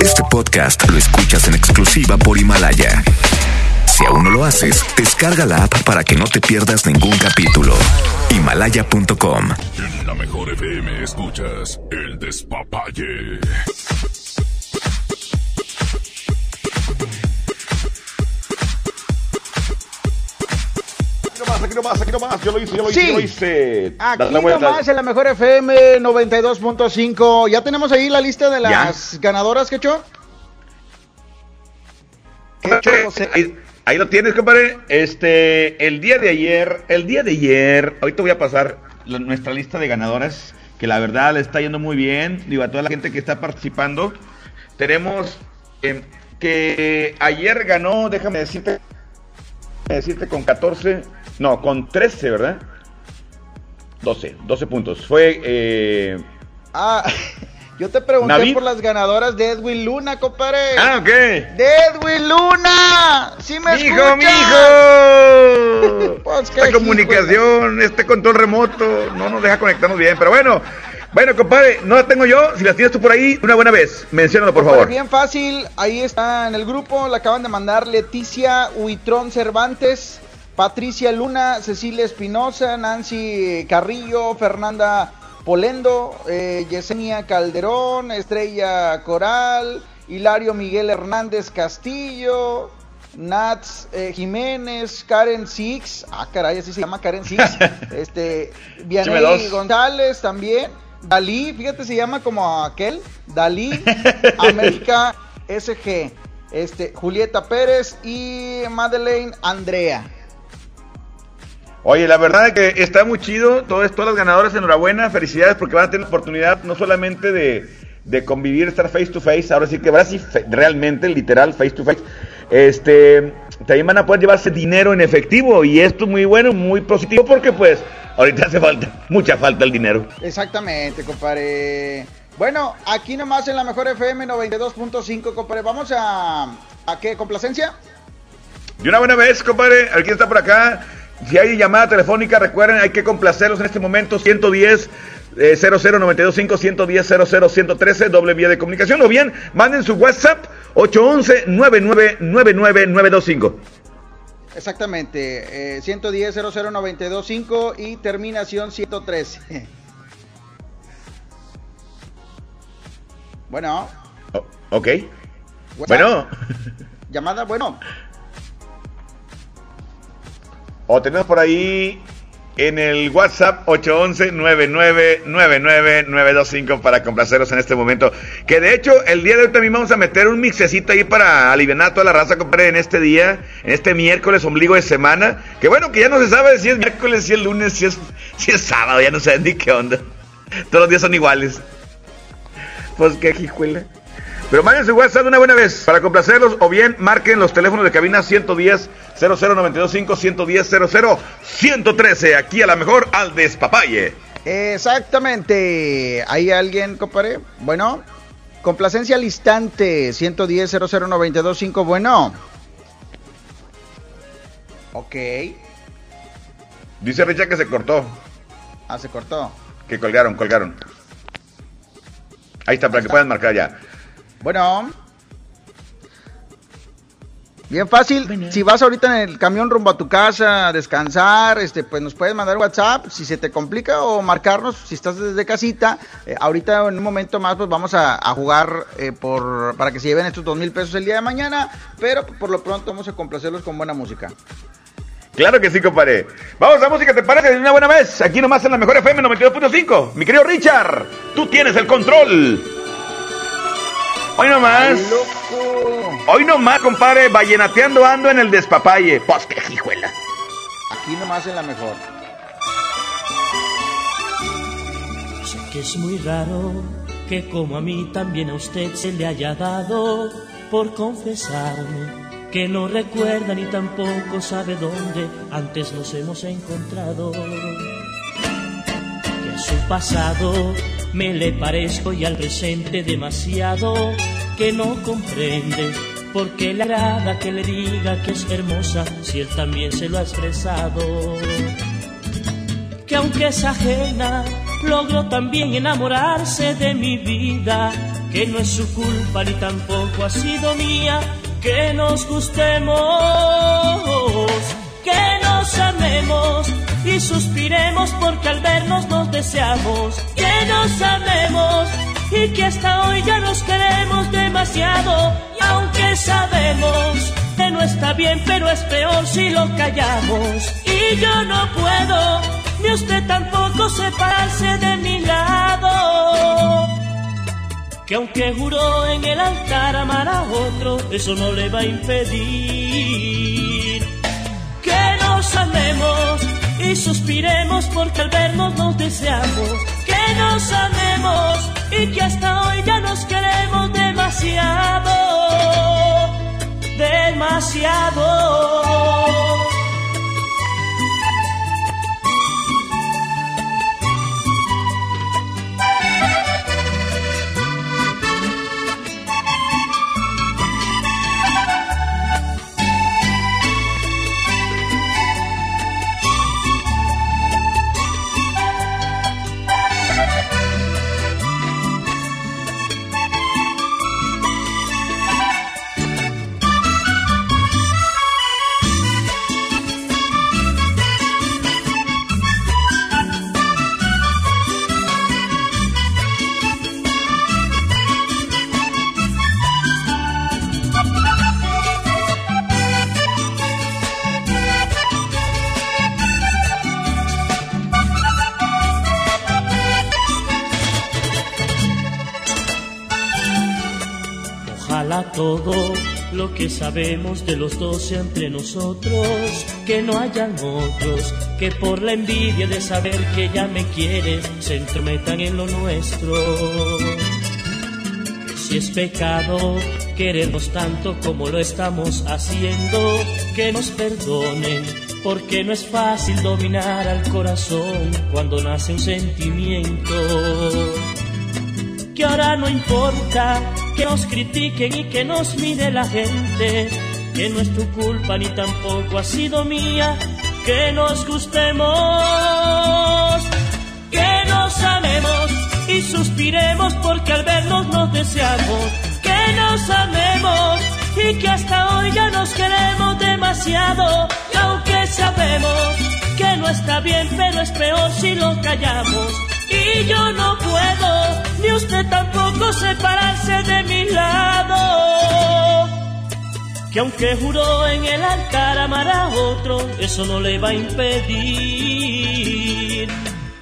Este podcast lo escuchas en exclusiva por Himalaya. Si aún no lo haces, descarga la app para que no te pierdas ningún capítulo. Himalaya.com. En la mejor FM escuchas el despapalle. Aquí nomás, aquí nomás, aquí nomás. Yo lo hice, yo lo hice, Sí. yo lo hice. Aquí nomás en la mejor FM 92.5. Ya tenemos ahí la lista de las ganadoras, ¿qué Ahí, ahí lo tienes, compadre. Este, el día de ayer, el día de ayer, ahorita voy a pasar la- nuestra lista de ganadoras, que la verdad le está yendo muy bien. Digo, a toda la gente que está participando. Tenemos eh, que ayer ganó, déjame decirte, decirte con 14, no, con 13, ¿verdad? 12, 12 puntos. Fue eh, Ah, yo te pregunté Navid. por las ganadoras de Edwin Luna, compadre. Ah, ok. ¡De Edwin Luna! ¡Sí me ¡Mijo, escuchas! mijo! Pues, Esta comunicación, este control remoto, no nos deja conectarnos bien. Pero bueno, bueno, compadre, no la tengo yo. Si las tienes tú por ahí, una buena vez. Menciónalo, por Compadre, favor. Bien fácil, ahí está en el grupo, la acaban de mandar Leticia Huitrón Cervantes, Patricia Luna, Cecilia Espinosa, Nancy Carrillo, Fernanda Polendo, eh, Yesenia Calderón, Estrella Coral, Hilario Miguel Hernández Castillo, Nats eh, Jiménez, Karen Six, ah caray, así se llama Karen Six, este, Vianey. González también, Dalí, fíjate, se llama como aquel, Dalí, América SG, este, Julieta Pérez y Madeleine Andrea. Oye, la verdad es que está muy chido. Todas, todas las ganadoras, enhorabuena. Felicidades porque van a tener la oportunidad no solamente de, de convivir, estar face to face. Ahora sí que ahora sí, realmente, literal, face to face. Este, también van a poder llevarse dinero en efectivo. Y esto es muy bueno, muy positivo porque, pues, ahorita hace falta, mucha falta el dinero. Exactamente, compadre. Bueno, aquí nomás en la mejor FM 92.5, compadre. Vamos a... ¿A qué? ¿Complacencia? De una buena vez, compadre, aquí está por acá. Si hay llamada telefónica, recuerden, hay que complacerlos en este momento. 110 eh, 00925 110 00 113, doble vía de comunicación. O bien, manden su WhatsApp 811 9999925 Exactamente, eh, 110 00925 y terminación 113. bueno, Oh, ok. WhatsApp. Bueno, llamada, bueno, o tenemos por ahí en el WhatsApp 811 9999925 para complaceros en este momento. Que de hecho, el día de hoy también vamos a meter un mixecito ahí para aliviar a toda la raza, compadre, en este día, en este miércoles, ombligo de semana. Que bueno, que ya no se sabe si es miércoles, si es lunes, si es, si es sábado, ya no saben ni qué onda. Todos los días son iguales. Pues qué jijuela. Pero manden su WhatsApp de una buena vez para complacerlos o bien marquen los teléfonos de cabina 110 00925 110 00 113 aquí a la mejor al despapalle. exactamente. ¿Hay alguien, compadre? Bueno, complacencia al instante, 110 00925, bueno. Ok, Dice Richa que se cortó, ah, se cortó. que colgaron, colgaron. Ahí está, para que puedan marcar ya. Bueno. Bien fácil, si vas ahorita en el camión rumbo a tu casa a descansar, este, pues nos puedes mandar WhatsApp si se te complica o marcarnos si estás desde casita. Eh, ahorita en un momento más pues vamos a, a jugar eh, por para que se lleven estos dos mil pesos el día de mañana, pero por lo pronto vamos a complacerlos con buena música. Claro que sí, compadre. Vamos a música, ¿te parece? De una buena vez. Aquí nomás en la mejor FM 92.5. Mi querido Richard, tú tienes el control. Hoy nomás. Hoy nomás, compadre, vallenateando ando en el despapalle. Pues qué hijuela. Aquí nomás en la mejor. Sé que es muy raro que como a mí también a usted se le haya dado por confesarme que no recuerda ni tampoco sabe dónde antes nos hemos encontrado. Su pasado. Me le parezco y al presente demasiado que no comprende por qué le agrada que le diga que es hermosa si él también se lo ha expresado. Que aunque es ajena, logró también enamorarse de mi vida que no es su culpa ni tampoco ha sido mía, que nos gustemos, que nos amemos y suspiremos porque al vernos nos deseamos, que nos amemos y que hasta hoy ya nos queremos demasiado. Aunque sabemos que no está bien pero es peor si lo callamos. Y yo no puedo ni usted tampoco separarse de mi lado. Que aunque juró en el altar amar a otro eso no le va a impedir que nos amemos y suspiremos porque al vernos nos deseamos que nos amemos y que hasta hoy ya nos queremos demasiado, demasiado. Todo lo que sabemos de los dos entre nosotros, que no hayan otros que por la envidia de saber que ya me quieres se entrometan en lo nuestro. Si es pecado querernos tanto como lo estamos haciendo, que nos perdonen, porque no es fácil dominar al corazón cuando nace un sentimiento. Que ahora no importa que nos critiquen y que nos mire la gente, que no es tu culpa ni tampoco ha sido mía, que nos gustemos, que nos amemos y suspiremos porque al vernos nos deseamos, que nos amemos y que hasta hoy ya nos queremos demasiado, y aunque sabemos que no está bien, pero es peor si lo callamos. Y yo no puedo, ni usted tampoco separarse de mi lado. Que aunque juró en el altar amar a otro, eso no le va a impedir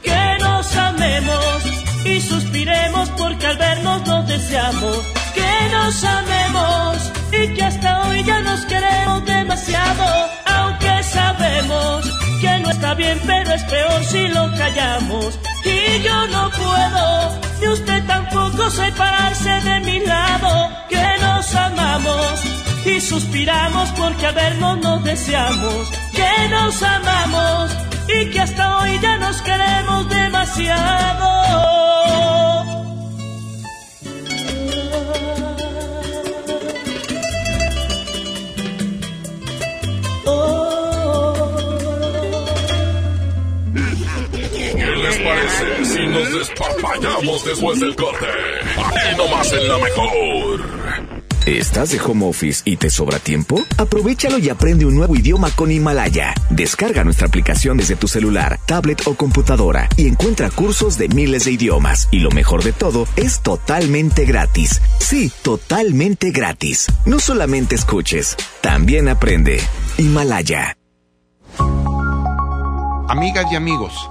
que nos amemos y suspiremos porque al vernos nos deseamos. Que nos amemos y que hasta hoy ya nos queremos demasiado, aunque sabemos que no está bien, pero es peor si lo callamos y yo no puedo, ni usted tampoco separarse de mi lado, que nos amamos y suspiramos porque a vernos nos deseamos, que nos amamos y que hasta hoy ya nos queremos demasiado. Parece si nos después del corte? Aquí nomás en la mejor. ¿Estás de home office y te sobra tiempo? Aprovechalo y aprende un nuevo idioma con Himalaya. Descarga nuestra aplicación desde tu celular, tablet o computadora y encuentra cursos de miles de idiomas. Y lo mejor de todo, es totalmente gratis. Sí, totalmente gratis. No solamente escuches, también aprende. Himalaya. Amigas y amigos,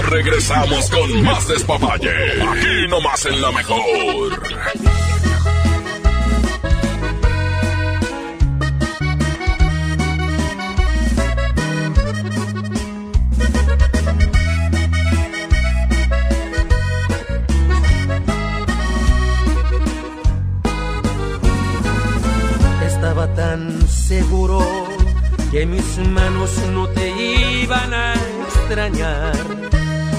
Regresamos con más despapalle. Aquí nomás en la mejor. Estaba tan seguro que mis manos no te iban a extrañar,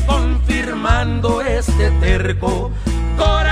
Confirmando este terco corazón.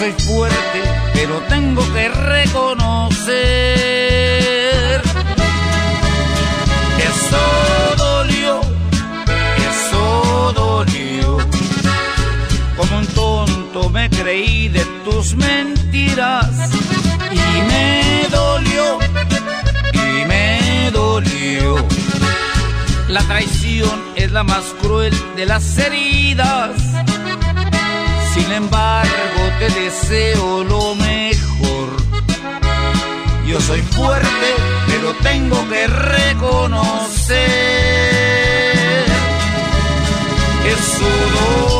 soy fuerte, pero tengo que reconocer que dolió. Como un tonto me creí de tus mentiras y me dolió, y me dolió. La traición es la más cruel de las heridas. Sin embargo, deseo lo mejor. Yo soy fuerte, pero tengo que reconocer. Eso dolió.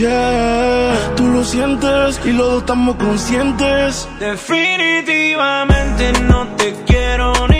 Tú lo sientes y los dos estamos conscientes. Definitivamente no te quiero ni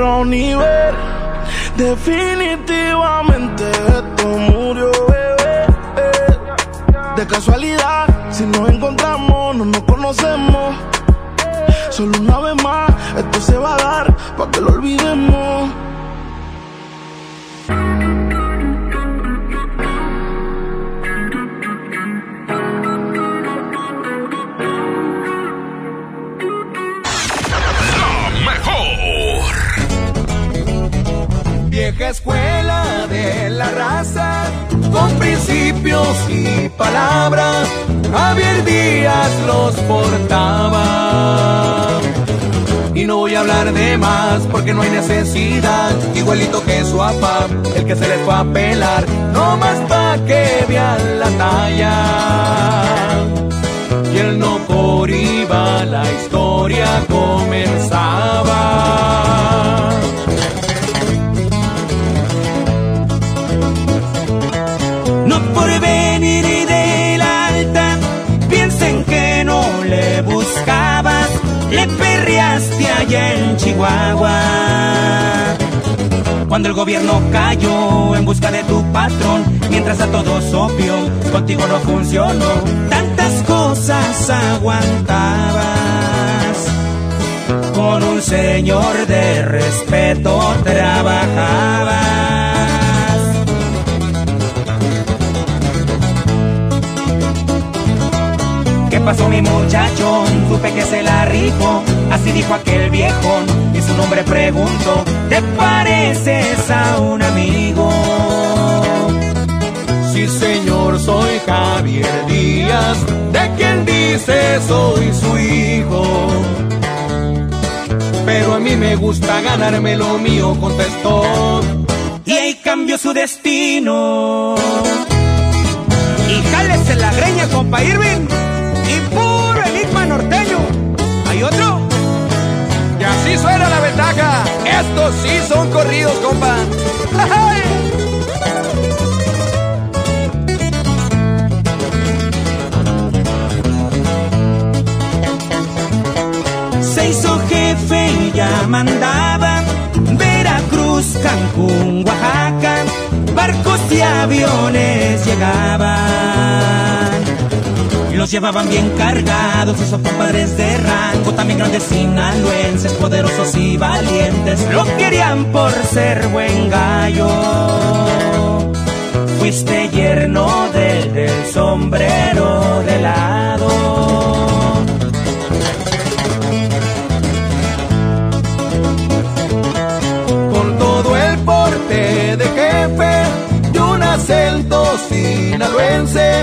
quiero ni ver. Definitivamente Escuela de con principios y palabras, Javier Díaz los portaba. Y no voy a hablar de más porque no hay necesidad, igualito que su papá, el que se les fue a pelar, no más pa' que vean la talla. Y él no por iba, la historia comenzaba. Cuando el gobierno cayó en busca de tu patrón, mientras a todos obvio, contigo no funcionó, tantas cosas aguantabas. Con un señor de respeto trabajabas. ¿Qué pasó mi muchacho? Supe que se la rifó, así dijo aquel viejo, y su nombre pregunto, ¿te pareces a un amigo? Sí, señor, soy Javier Díaz, de quien dice soy su hijo. Pero a mí me gusta ganarme lo mío, contestó. Y ahí cambió su destino. Y jálese la greña, compa Irving. Estos sí son corridos, compa. Se hizo jefe y ya mandaba Veracruz, Cancún, Oaxaca, barcos y aviones llegaban. Los llevaban bien cargados, esos compadres de rango, también grandes sinaloenses, poderosos y valientes, lo querían por ser buen gallo. Fuiste yerno del, del sombrero de lado. Con todo el porte de jefe de un acento sinaloense,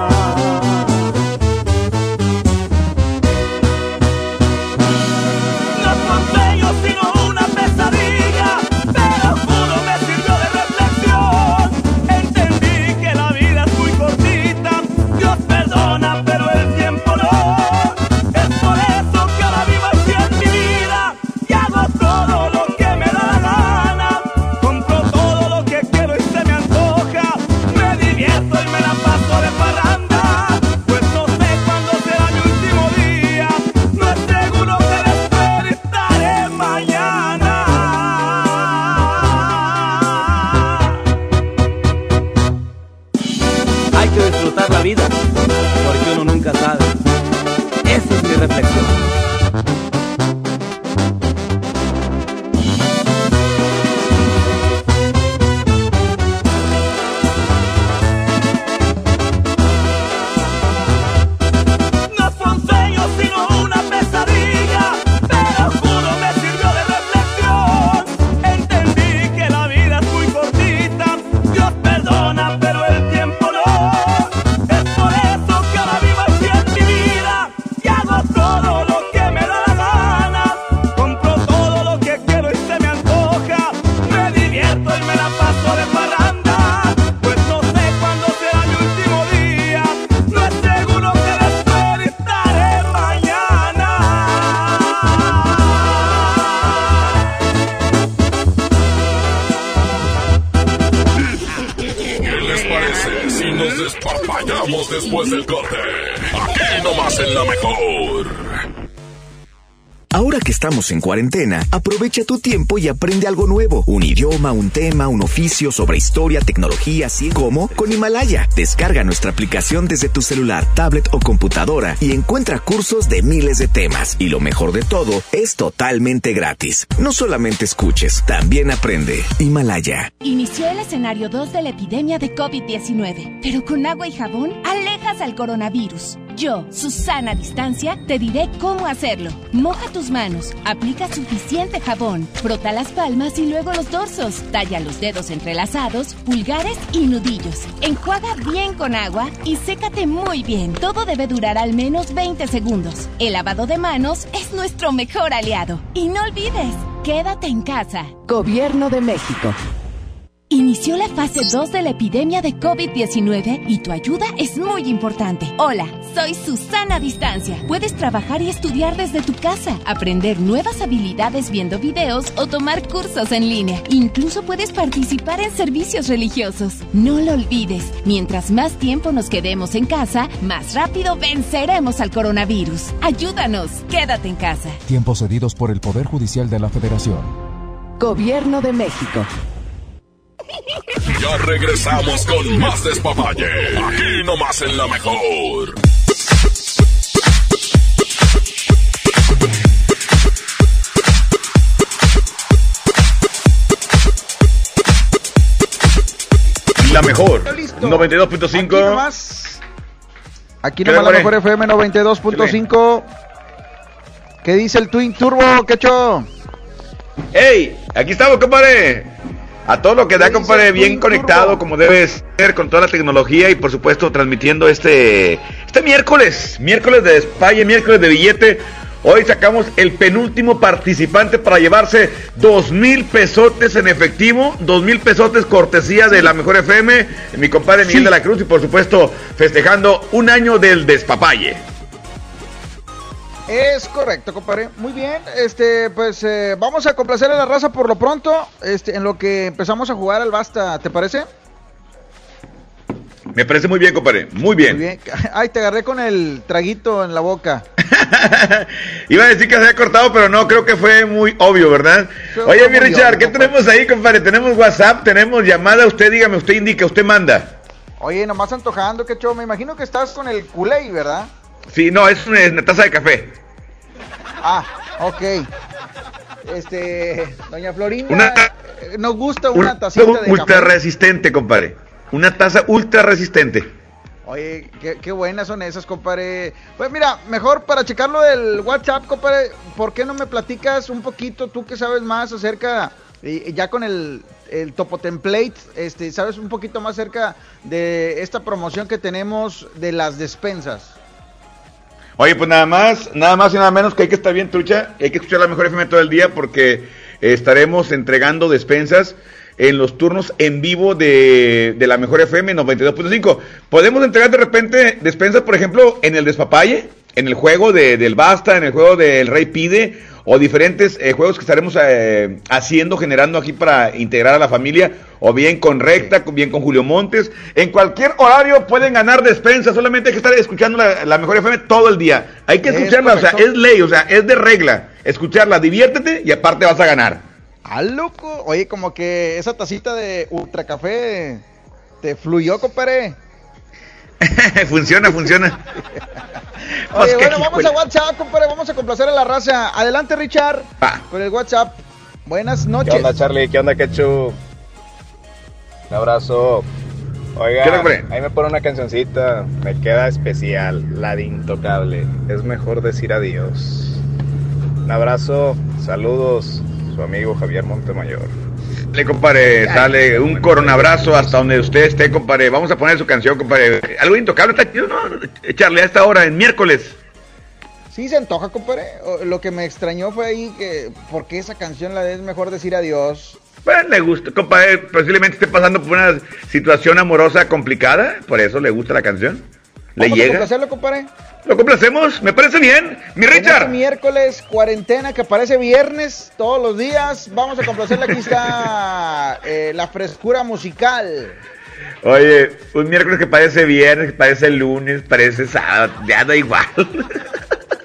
En cuarentena, aprovecha tu tiempo y aprende algo nuevo. Un idioma, un tema, un oficio sobre historia, tecnología, así como con Himalaya. Descarga nuestra aplicación desde tu celular, tablet o computadora y encuentra cursos de miles de temas. Y lo mejor de todo, es totalmente gratis. No solamente escuches, también aprende. Himalaya. Inició el escenario 2 de la epidemia de COVID-19, pero con agua y jabón alejas al coronavirus. Yo, Susana Distancia, te diré cómo hacerlo. Moja tus manos, aplica suficiente jabón, frota las palmas y luego los dorsos, talla los dedos entrelazados, pulgares y nudillos. Enjuaga bien con agua y sécate muy bien. Todo debe durar al menos 20 segundos. El lavado de manos es nuestro mejor aliado. Y no olvides, quédate en casa. Gobierno de México. Inició la fase 2 de la epidemia de COVID-19 y tu ayuda es muy importante. Hola, soy Susana Distancia. Puedes trabajar y estudiar desde tu casa, aprender nuevas habilidades viendo videos o tomar cursos en línea. Incluso puedes participar en servicios religiosos. No lo olvides, mientras más tiempo nos quedemos en casa, más rápido venceremos al coronavirus. Ayúdanos, quédate en casa. Tiempos cedidos por el Poder Judicial de la Federación. Gobierno de México. Ya regresamos con más despapalle. Aquí nomás en la mejor. La mejor. 92.5. Aquí nomás. Aquí nomás la mejor FM 92.5. ¿Qué dice el Twin Turbo, quecho? ¡Ey! Aquí estamos, compadre. A todo lo que da, compadre, bien conectado, como debe ser, con toda la tecnología y por supuesto transmitiendo este, este miércoles, miércoles de España, miércoles de billete. Hoy sacamos el penúltimo participante para llevarse dos mil pesotes en efectivo, dos mil pesotes cortesía de la mejor FM, mi compadre Miguel de la Cruz y por supuesto festejando un año del despapalle. Es correcto, compadre. Muy bien. Este, pues eh, vamos a complacer a la raza por lo pronto. Este, en lo que empezamos a jugar al basta, ¿te parece? Me parece muy bien, compadre. Muy bien. Muy bien. Ay, te agarré con el traguito en la boca. Iba a decir que se había cortado, pero no, creo que fue muy obvio, ¿verdad? Fue Oye, mi Richard, obvio, ¿qué tenemos ahí, compadre? Tenemos WhatsApp, tenemos llamada. Usted dígame, usted indica, usted manda. Oye, nomás antojando, que Me imagino que estás con el culé, ¿verdad? Sí, no, es una, es una taza de café. Ah, ok. Este, doña Florinda, Una- eh, nos gusta una Un- tacita de ultra café. resistente, compadre. Una taza ultra resistente. Oye, qué, buenas son esas, compadre. Pues mira, mejor para checarlo del WhatsApp, compadre, ¿por qué no me platicas un poquito, tú que sabes más acerca, ya con el, el Topo Template, este, sabes un poquito más acerca de esta promoción que tenemos de las despensas? Oye, pues nada más, nada más y nada menos que hay que estar bien trucha, hay que escuchar la mejor FM todo el día porque estaremos entregando despensas en los turnos en vivo de, de la mejor FM 92.5. Podemos entregar de repente despensas, por ejemplo, en el despapalle, en el juego de, del Basta, en el juego del Rey Pide, o diferentes eh, juegos que estaremos eh, haciendo, generando aquí para integrar a la familia, o bien con Recta, bien con Julio Montes. En cualquier horario pueden ganar despensas, solamente hay que estar escuchando la, la mejor FM todo el día. Hay que Es escucharla, o sea, es ley, o sea, es de regla. Escucharla, diviértete y aparte vas a ganar. ¡Ah, loco! Oye, como que esa tacita de ultra café te fluyó, compadre. funciona, funciona. Pues Oye, qué bueno, vamos a WhatsApp, compadre, vamos a complacer a la raza. Adelante, Richard, con el WhatsApp. Buenas noches. ¿Qué onda, Charlie? ¿Qué onda, Quechu? Un abrazo. Oiga, ahí me pone una cancioncita. Me queda especial, la de Intocable. Es mejor decir adiós. Un abrazo, saludos. Su amigo Javier Montemayor. Dale, compadre, dale un coronabrazo hasta donde usted esté, compadre. Vamos a poner su canción, compadre. Algo intocable está chido, ¿no? Echarle a esta hora, en miércoles. Sí se antoja, compadre. Lo que me extrañó fue ahí que, ¿por qué esa canción la de es mejor decir adiós? Pues le gusta, compadre. Posiblemente esté pasando por una situación amorosa complicada, por eso le gusta la canción. Le Vamos a llega. complacerlo, compadre. Lo complacemos, me parece bien. Mi En este Richard. miércoles, cuarentena que parece viernes todos los días. Vamos a complacerle. Aquí está eh, la frescura musical. Oye, un miércoles que parece viernes, que parece lunes, parece sábado, ya da igual.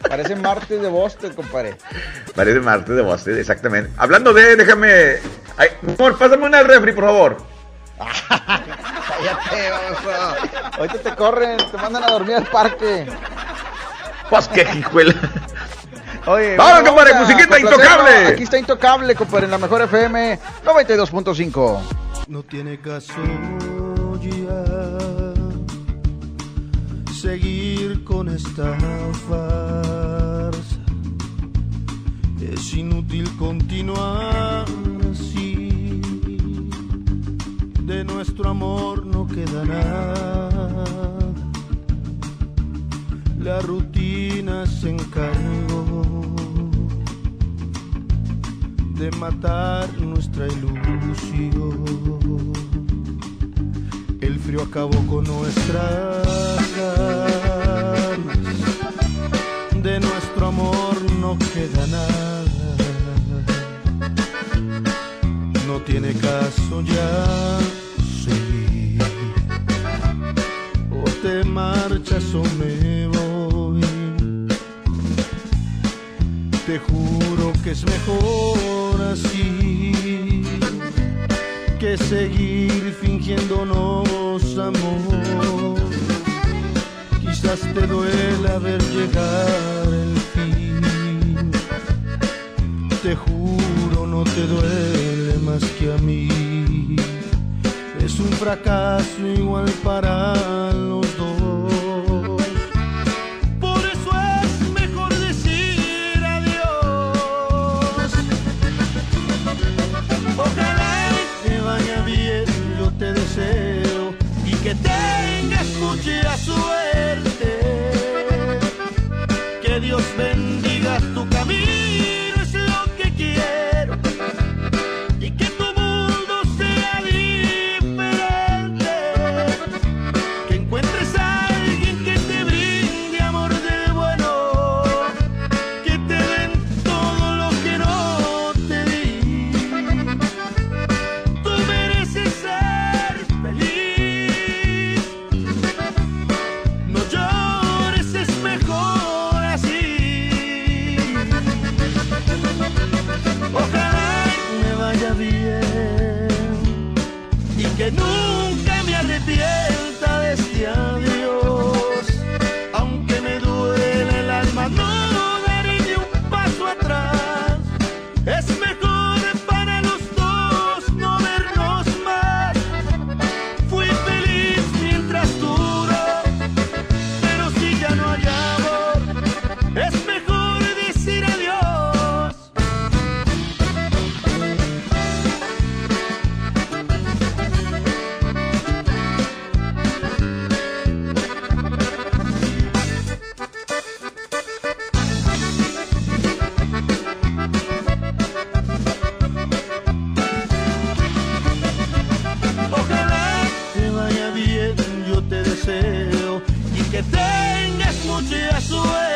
Parece martes de Boston, compadre. Parece martes de Boston, exactamente. Hablando de, déjame. Ay, amor, pásame una refri, por favor. Cállate, vamos. Ahorita te corren, te mandan a dormir al parque. Pues qué hijuela. Oye, Vámonos, bueno, compadre, vamos musiquita intocable. Aquí está intocable, compadre, en la mejor FM 92.5. No tiene caso ya seguir con esta farsa. Es inútil continuar De nuestro amor no queda nada. La rutina se encargó de matar nuestra ilusión. El frío acabó con nuestras ganas. De nuestro amor no queda nada. No tiene caso ya seguir. O te marchas o me voy. Te juro que es mejor así que seguir fingiéndonos amor. Quizás te duela ver llegar el fin. Te juro no te duele más que a mí. Es un fracaso igual para los dos. Tengas mucha suerte.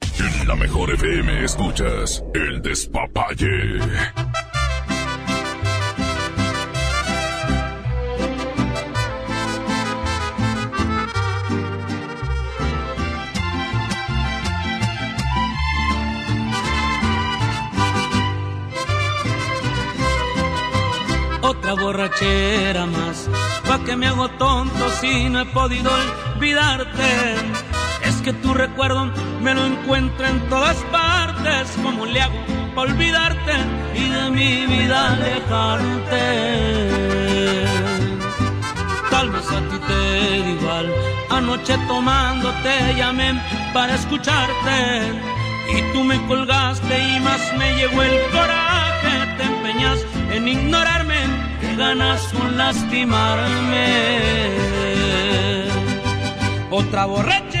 En la mejor FM escuchas El Despapalle. Otra borrachera más, pa' que me hago tonto si no he podido olvidarte. Que tu recuerdo me lo encuentro en todas partes. ¿Cómo le hago para olvidarte y de mi vida alejarte? Tal vez a ti te igual. Anoche tomando te llamé para escucharte. Y tú me colgaste y más me llegó el coraje. Te empeñas en ignorarme, que ganas con lastimarme. Otra borrachera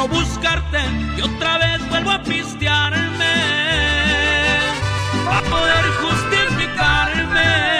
no buscarte y otra vez vuelvo a pistearme para poder justificarme.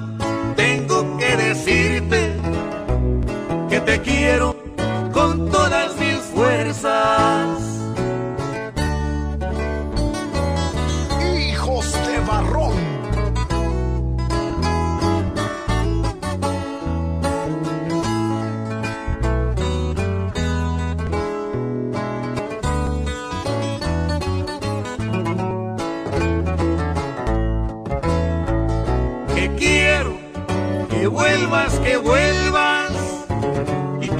que te quiero con todas mis fuerzas. Hijos de barrón. que quiero que vuelvas, que vuelvas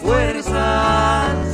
fuerzas.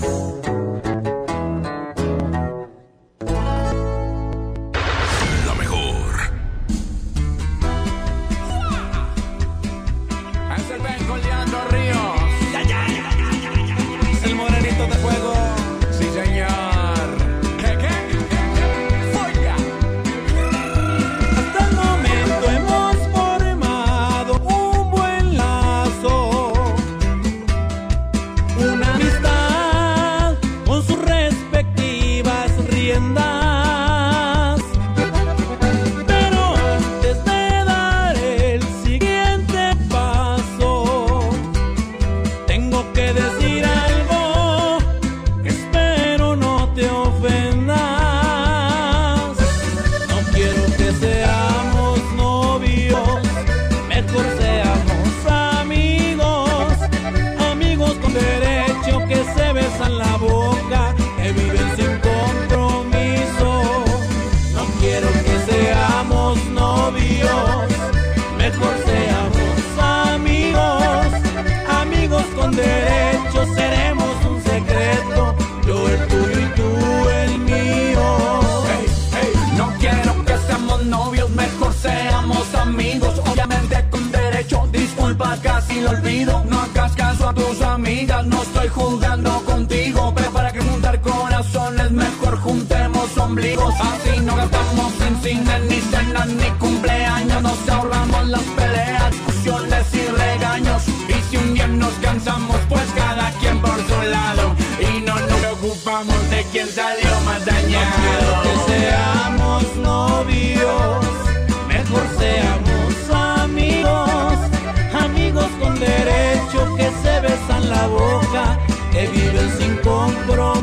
Así no gastamos en cine, ni cenas, ni cumpleaños. Nos ahorramos las peleas, discusiones y regaños. Y si un día nos cansamos, pues cada quien por su lado. Y no nos preocupamos de quién salió más dañado. que seamos novios, mejor seamos amigos, amigos con derecho que se besan la boca, que viven sin compromiso.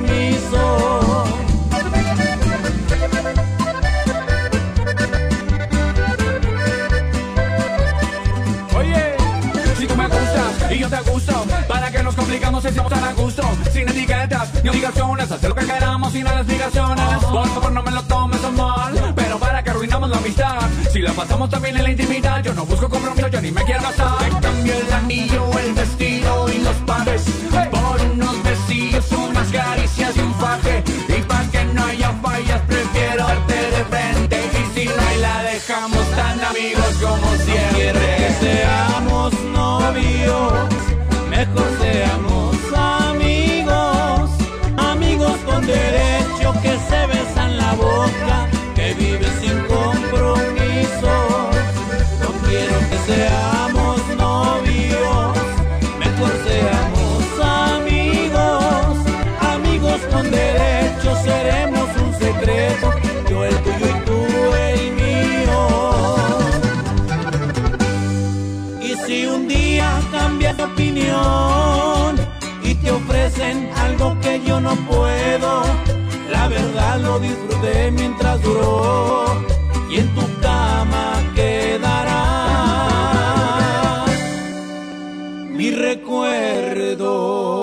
Sin etiquetas ni obligaciones, hacer lo que queramos sin las explicaciones. Por favor, no me lo tomes a mal, pero para que arruinamos la amistad, si la pasamos también en la intimidad, yo no busco compromiso, yo ni me quiero casar. Te cambio el anillo, el vestido y los padres ofrecen algo que yo no puedo. La verdad lo disfruté mientras duró y en tu cama quedará mi recuerdo.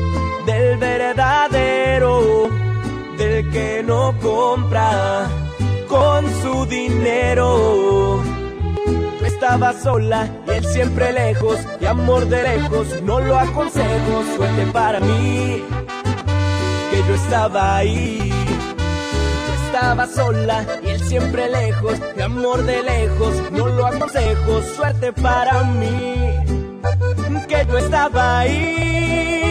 verdadero, del que no compra con su dinero. Tú estabas sola y él siempre lejos, y amor de lejos, no lo aconsejo, suerte para mí, que yo estaba ahí. Tú estabas sola y él siempre lejos, y amor de lejos, no lo aconsejo, suerte para mí, que yo estaba ahí.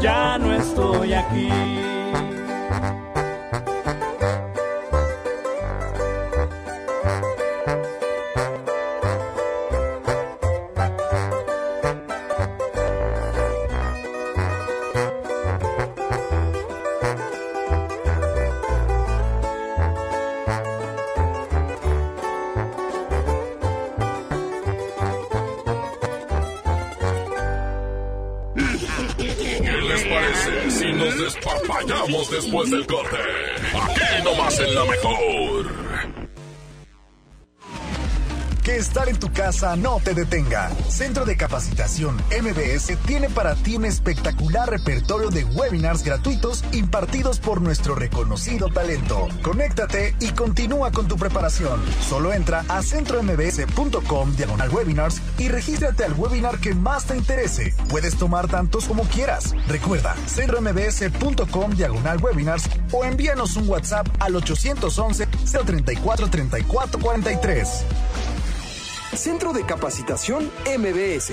Ya no estoy aquí. Después del corte? Aquí en la mejor. Que estar en tu casa no te detenga. Centro de Capacitación MBS tiene para ti un espectacular repertorio de webinars gratuitos impartidos por nuestro reconocido talento. Conéctate y continúa con tu preparación. Solo entra a centrombs.com diagonal webinars y regístrate al webinar que más te interese. Puedes tomar tantos como quieras. Recuerda, centrombs.com diagonal webinars o envíanos un WhatsApp al 811 034 34 43. Centro de Capacitación MBS.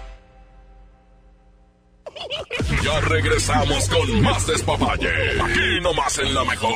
Ya regresamos con más despapalle. Aquí nomás en la mejor.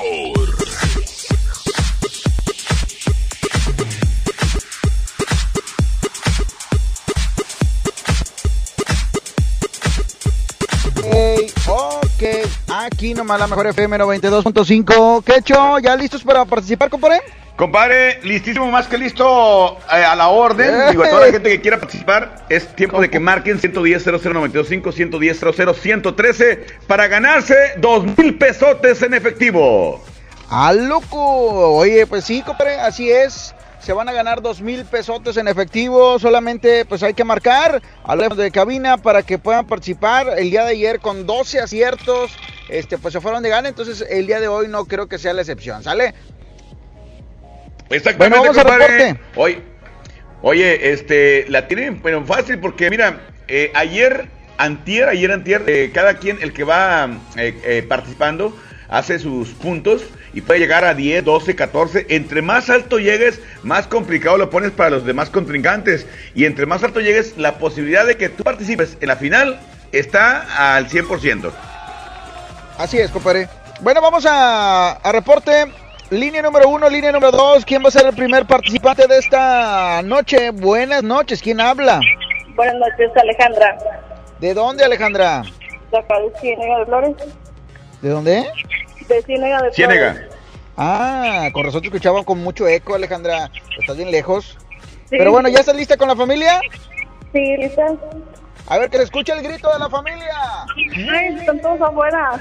Ey, ok, aquí nomás la mejor FM 92.5. ¿Qué hecho? ¿Ya listos para participar, compadre? Compadre, listísimo, más que listo eh, a la orden. Digo, a toda la gente que quiera participar, es tiempo de que marquen 110 00925 110 113 para ganarse dos mil pesotes en efectivo. ¡Ah, loco! Oye, pues sí, compadre, así es. Se van a ganar dos mil pesotes en efectivo. Solamente pues hay que marcar a la de cabina para que puedan participar. El día de ayer con 12 aciertos, este, pues se fueron de gana. Entonces el día de hoy no creo que sea la excepción, ¿sale? Exactamente, Bueno, vamos compadre. reporte. Oye, oye, este, la tienen, pero fácil porque mira, eh, ayer, antier, ayer, antier, eh, cada quien, el que va eh, eh, participando, hace sus puntos y puede llegar a 10, 12, 14. Entre más alto llegues, más complicado lo pones para los demás contrincantes. Y entre más alto llegues, la posibilidad de que tú participes en la final está al 100%. Así es, compadre. Bueno, vamos a, a reporte. Línea número uno, línea número dos. ¿Quién va a ser el primer participante de esta noche? Buenas noches. ¿Quién habla? Buenas noches, Alejandra. ¿De dónde, Alejandra? De acá de Ciénega de Flores. ¿De dónde? De Ciénega de Flores. Ah, con razón te escuchaba con mucho eco, Alejandra. Estás bien lejos. Pero bueno, ¿ya estás lista con la familia? Sí, lista. A ver, que le escuche el grito de la familia. Ay, están todos afuera.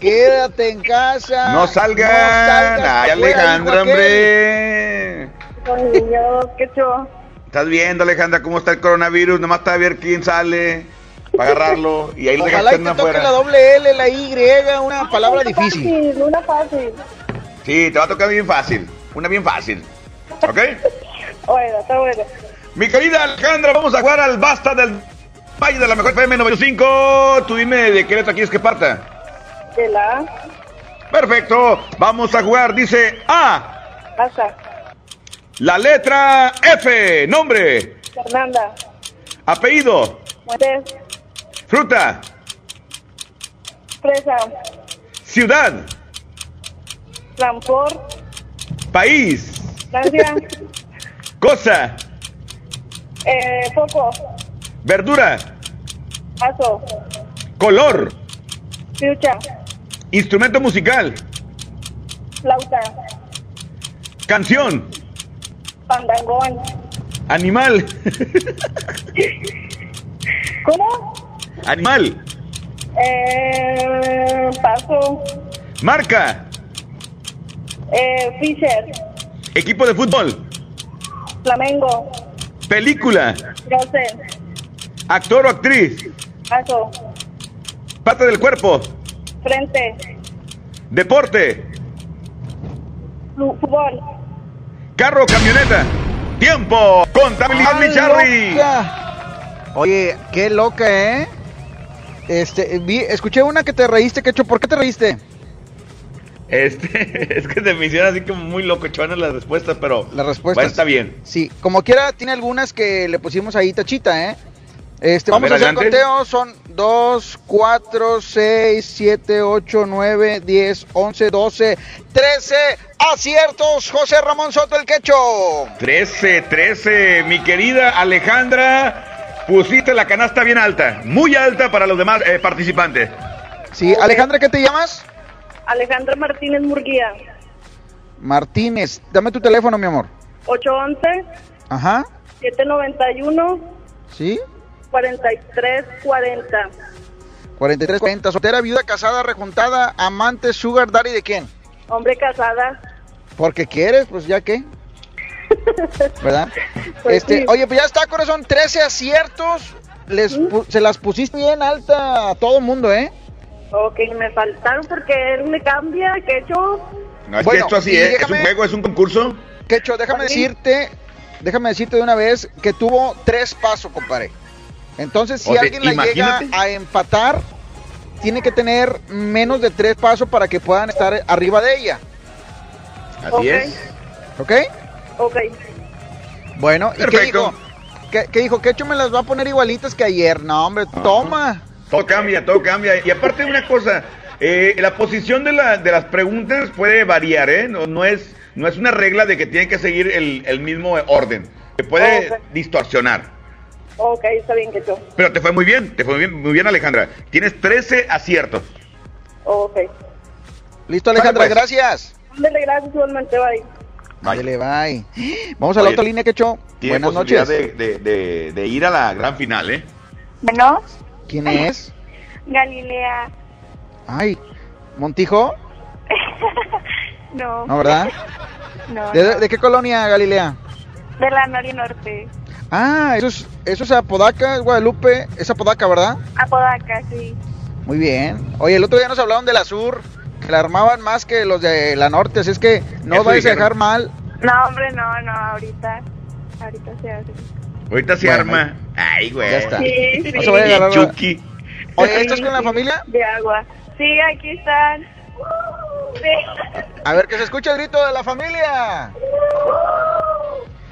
Quédate en casa. No salgan. Ay, Alejandra, hombre. Con niños, qué chulo. Estás viendo, Alejandra, cómo está el coronavirus. Nomás está a ver quién sale para agarrarlo. Y ahí Ojalá y te toque afuera. la doble L, la Y, una palabra Una difícil. Fácil, una fácil. Sí, te va a tocar bien fácil. Una bien fácil. ¿Ok? Bueno, está bueno. Mi querida Alejandra, vamos a jugar al basta del Valle de la Mejor FM 95. Tú dime de qué letra quieres que parta. De la Perfecto. Vamos a jugar. Dice A. Pasa. La letra F. Nombre. Fernanda. Apellido. Moisés. Fruta. Fresa. Ciudad. Frankfurt. País. Francia. Cosa. eh, Foco. Verdura. Paso. Color. Fiucha. Instrumento musical. Flauta. Canción. Pandangón. Animal. ¿Cómo? Animal. Eh, paso. Marca. Eh, Fisher. Equipo de fútbol. Flamengo. Película. Rosen. Actor o actriz. Paso. Parte del cuerpo. Frente. Deporte. Fútbol. Carro camioneta. Tiempo. Contabilidad, mi ¡Ay, Charlie. loca! Oye, qué loca, ¿eh? Este, vi, escuché una que te reíste, Quecho. ¿Por qué te reíste? Este, es que se me hicieron así como muy locochonas las respuestas, pero Las respuestas. bueno, está bien. Sí, como quiera, tiene algunas que le pusimos ahí tachita, ¿eh? Este, A vamos ver, a hacer adelante. conteo. Son 2, 4, 6, 7, 8, 9, 10, 11, 12, 13 aciertos. José Ramón Soto, el quecho. 13, 13, mi querida Alejandra, pusiste la canasta bien alta, muy alta para los demás eh, participantes. Sí, Alejandra, ¿qué te llamas? Alejandra Martínez Murguía. Martínez. Dame tu teléfono, mi amor. 811 Ajá. 791 ¿Sí? 4340. 43, 40. Soltera, viuda, casada, rejuntada, amante, sugar daddy, ¿de quién? Hombre casada. Porque quieres, pues ya qué. ¿Verdad? Pues este, sí. Oye, pues ya está, corazón. 13 aciertos. Les se las pusiste bien alta a todo el mundo, ¿eh? Ok, me faltaron porque él me cambia, que hecho. No, es Bueno, que esto así es, es déjame- un juego, es un concurso. Quecho, déjame decirte, déjame decirte de una vez que tuvo tres pasos, compadre. Entonces, si O sea, alguien la imagínate. llega a empatar, tiene que tener menos de tres pasos para que puedan estar arriba de ella. Así Ok. es. ¿Ok? Ok. Bueno, ¿y qué Perfecto. dijo? ¿Qué, qué dijo? Quecho me las va a poner igualitas que ayer. No, hombre, toma. Todo cambia, todo cambia. Y aparte de una cosa, eh, la posición de, la- de las preguntas puede variar, ¿eh? No, no es, no es una regla de que tienen que seguir el, el mismo orden. Se puede distorsionar. Ok, está bien, que yo. Pero te fue muy bien, te fue muy bien, muy bien Alejandra. Tienes 13 aciertos. Ok. Listo, Alejandra, Vale, pues. gracias. Ándale, gracias igualmente, bye. Dale, bye. Vamos a la Oye, otra línea, Quecho. Buenas noches. de, de- de- de ir a la gran final, ¿eh? Bueno, ¿Quién es? Galilea. Ay, ¿Montijo? No. ¿No, verdad? No, ¿De, no. de qué colonia, Galilea? De la Nori Norte. Ah, eso es, eso es Apodaca, es Guadalupe, es Apodaca, ¿verdad? Apodaca, sí. Muy bien. Oye, el otro día nos hablaron de la sur, que la armaban más que los de la norte, así es que no vayas a dejar mal. No, hombre, no, no, ahorita. Ahorita se hace. Ahorita se Bueno, arma. Ay, güey. Ya está. Sí, sí. No se vaya a agarrar. Chucky. Oye, ¿estás con la familia? De agua. Sí, aquí están. A ver, que se escuche el grito de la familia.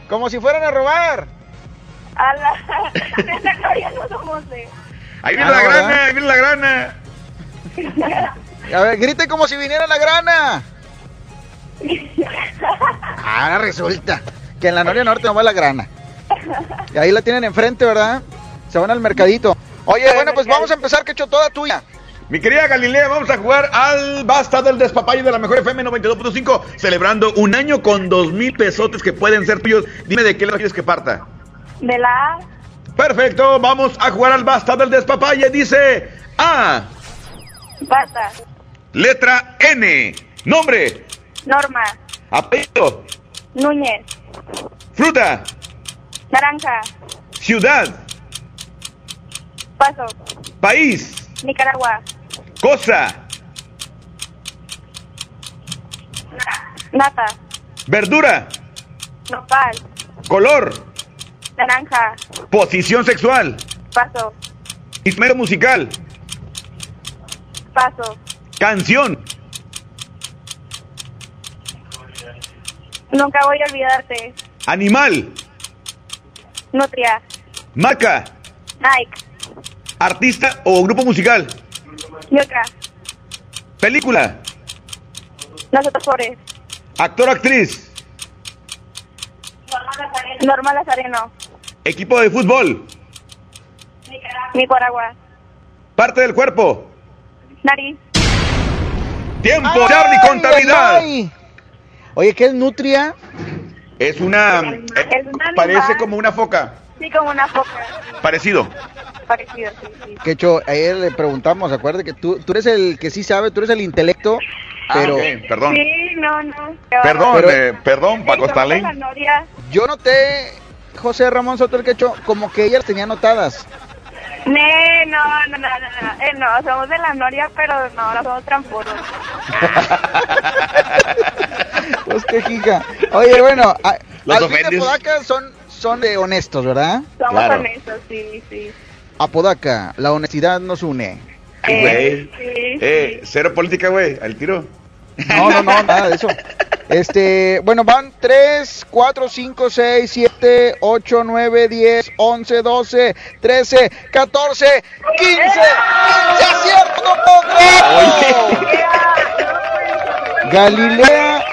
Como si fueran a robar. A la, de la gloria no somos de. Ahí viene Ah, la no, grana, ¿verdad? ahí viene la grana. A ver, grite como si viniera la grana. Ahora resulta que en la Noria Norte no va la grana. Y ahí la tienen enfrente, ¿verdad? Se van al mercadito. Oye, bueno, pues vamos a empezar, que hecho toda tuya. Mi querida Galilea, vamos a jugar al Basta del Despapalle de la Mejor FM 92.5, celebrando un año con dos mil pesotes que pueden ser tuyos. Dime de qué le quieres que parta. De la A, Perfecto, vamos a jugar al Basta del Despapalle. Dice A, Basta, letra N, nombre, Norma, apellido, Núñez, fruta, Naranja, ciudad, Paso, país, Nicaragua, cosa, Nata, verdura, Nopal, color, Naranja, posición sexual, Paso, instrumento musical, Paso, canción, Nunca voy a olvidarte, animal, Nutria, marca, Nike, artista o grupo musical, Yuca, película, Flores, actor, actriz, Norma Lazareno, equipo de fútbol, Nicaragua, parte del cuerpo, Nariz, tiempo, ¡Ay, Charlie, contabilidad. ay, ay! Oye, ¿qué es nutria? Es una, Es un animal. parece como una foca, sí como una foca, parecido. parecido, sí, sí. Que hecho, ayer le preguntamos, acuérdate que tú, tú eres el que sí sabe, tú eres el intelecto, pero Ah, ok, perdón. Sí, no, no. Perdón, Pero- eh, perdón, Paco Stalin. Yo noté, José Ramón Soto el quecho, como que ella las tenía anotadas. No, no, no, no, no, eh, no, somos de la Noria, pero no, no somos tramposos. Pues qué jica. Oye, bueno, a- Los de. Apodaca son, son de honestos, ¿verdad? Somos Claro. honestos, sí, sí. Apodaca, la honestidad nos une. Ay, güey. Sí, Eh, cero política, güey, al tiro. No, no, no, nada de eso. Este, bueno, van 3, 4, 5, 6, 7, 8, 9, 10, 11, 12, 13, 14, 15. 15 aciertos, no puedo creerlo. Galilea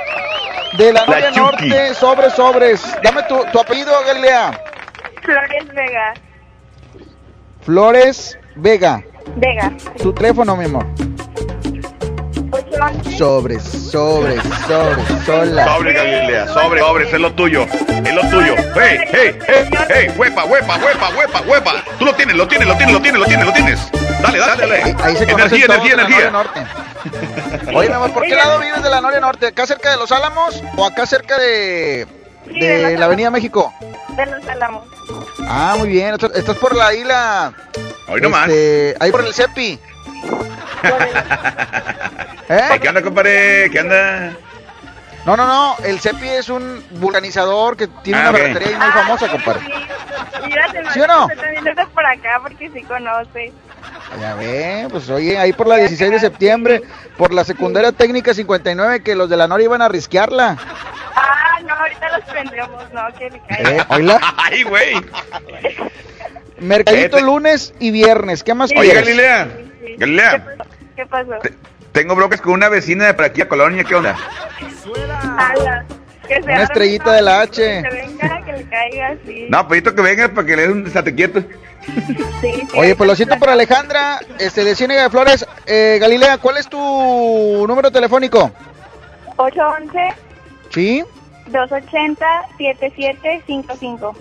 de la La. Norte, sobres, sobres. Dame tu, tu apellido, Galilea. Flores Vega. Flores Vega. Vega. Tu teléfono, mi amor. 811. Sobres, sobres, sobres, sola. Sobre, Galilea, sobre, sobre, es lo tuyo, es lo tuyo. Hey, hey, hey, hey, huepa, huepa, huepa, huepa, huepa. Tú lo tienes, lo tienes, lo tienes, lo tienes, lo tienes, lo tienes. Dale, dale, dale. Ahí, ahí se energía, todos energía, de la Noria energía. Norte. Oye, mi amor, ¿por qué lado vives de la Noria Norte? ¿Acá cerca de Los Álamos o acá cerca de, Sí, de Los de la Avenida México? De los Álamos. Ah, muy bien. Estás, estás por la isla. Hoy nomás. este, ahí por el CEPI. ¿Eh? ¿Qué anda, compadre? ¿Qué anda? No, no, no. El CEPI es un vulcanizador que tiene Ah, una ok. ferretería ahí muy famosa, compadre. Mira, se ¿Sí o no? También por acá porque sí conoce. Ya ve, pues oye, ahí por la 16 de septiembre, por la secundaria técnica 59, que los de la Noria iban a risquearla. Ah, no, ahorita los prendemos, no, que le caiga. ¿Eh? Oíla. Ay, güey. Mercadito lunes y viernes. ¿Qué más Oye, quieres? Galilea, Galilea, ¿Qué pasó? tengo bloques con una vecina de por aquí a Colonia, ¿qué onda? Ala, que se Una estrellita de la que H. se venga, que le caiga así. No, pedito que vengas para que le des un estate quieto. Sí, sí, Oye, pues lo siento por Alejandra, este, de Ciénega de Flores. Eh, Galilea, ¿cuál es tu número telefónico? 811 ¿Sí? 280 7755.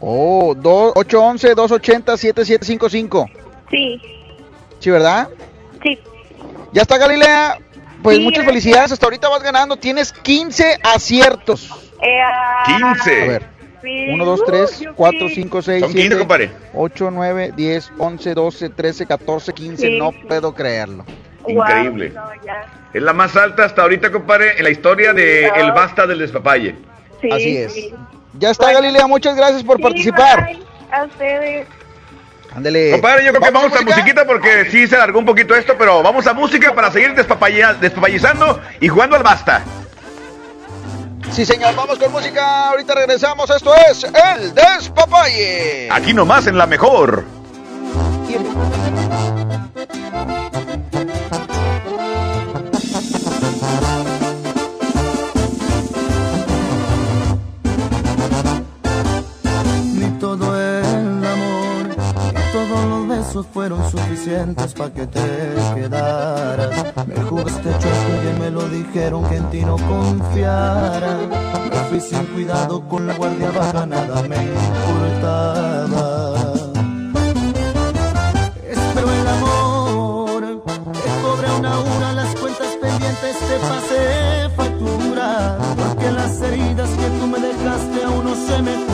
Oh, do- 811-280-7755. Sí, ¿Sí, verdad? sí. Ya está, Galilea. Pues Sí, muchas gracias. felicidades. Hasta ahorita vas ganando. Tienes 15 aciertos. Eh, ah, 15. A ver. sí. 1, 2, Uh, 3, yupi. 4, 5, 6, Son 15, 7, compadre. 8, 9, 10, 11, 12, 13, 14, 15. Sí. No puedo creerlo. Increíble. no, ya. Es la más alta hasta ahorita, compadre, en la historia de El Basta del Despapalle. Sí, Así es. sí. Ya está, Galilea. Muchas gracias por Sí, participar. bye. A ustedes. Ándele. Compadre, yo creo que ¿Vamos vamos a musiquita porque sí se alargó un poquito esto, pero vamos a música para seguir despapallizando y jugando al basta. Sí, señor, vamos con música. Ahorita regresamos. Esto es El Despapalle. Aquí nomás en la mejor. Fueron suficientes para que te quedaras. Me jugaste chueco y me lo dijeron que en ti no confiara. Me fui sin cuidado con la guardia baja, nada me importaba. Espero el amor, te cobré una a una las cuentas pendientes, te pasé factura. Porque las heridas que tú me dejaste aún no se me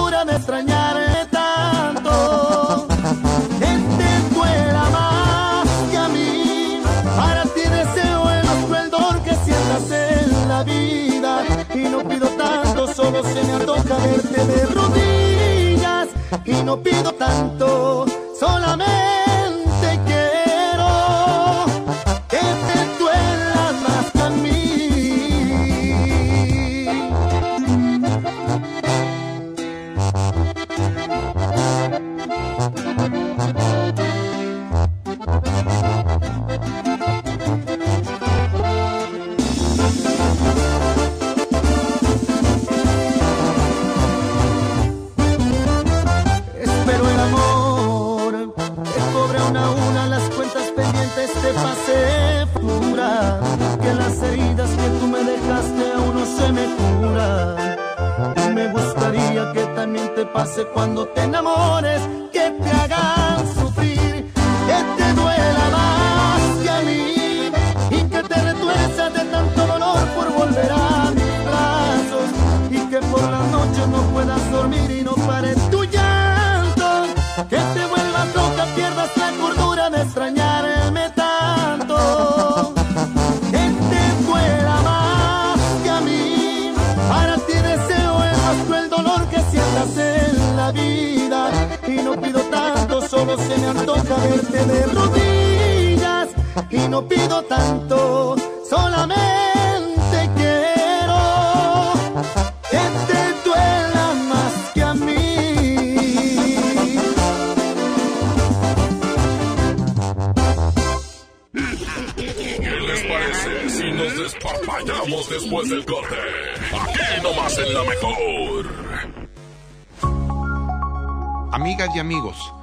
no pido tanto, solamente que también te pase cuando te enamores, que te hagan solo se me antoja verte de rodillas y no pido tanto, solamente quiero que te duela más que a mí. ¿Qué les parece si nos despapallamos después del corte? Aquí nomás en la mejor. Amigas y amigos,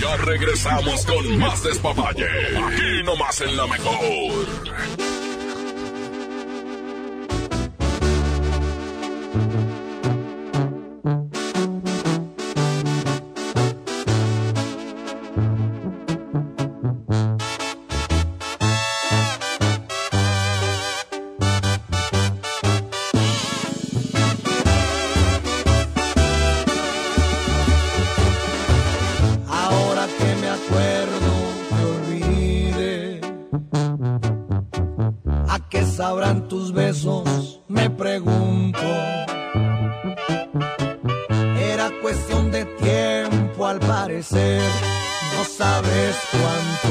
Ya regresamos con más despapalle. Aquí nomás en la mejor. me pregunto. Era cuestión de tiempo al parecer, no sabes cuánto.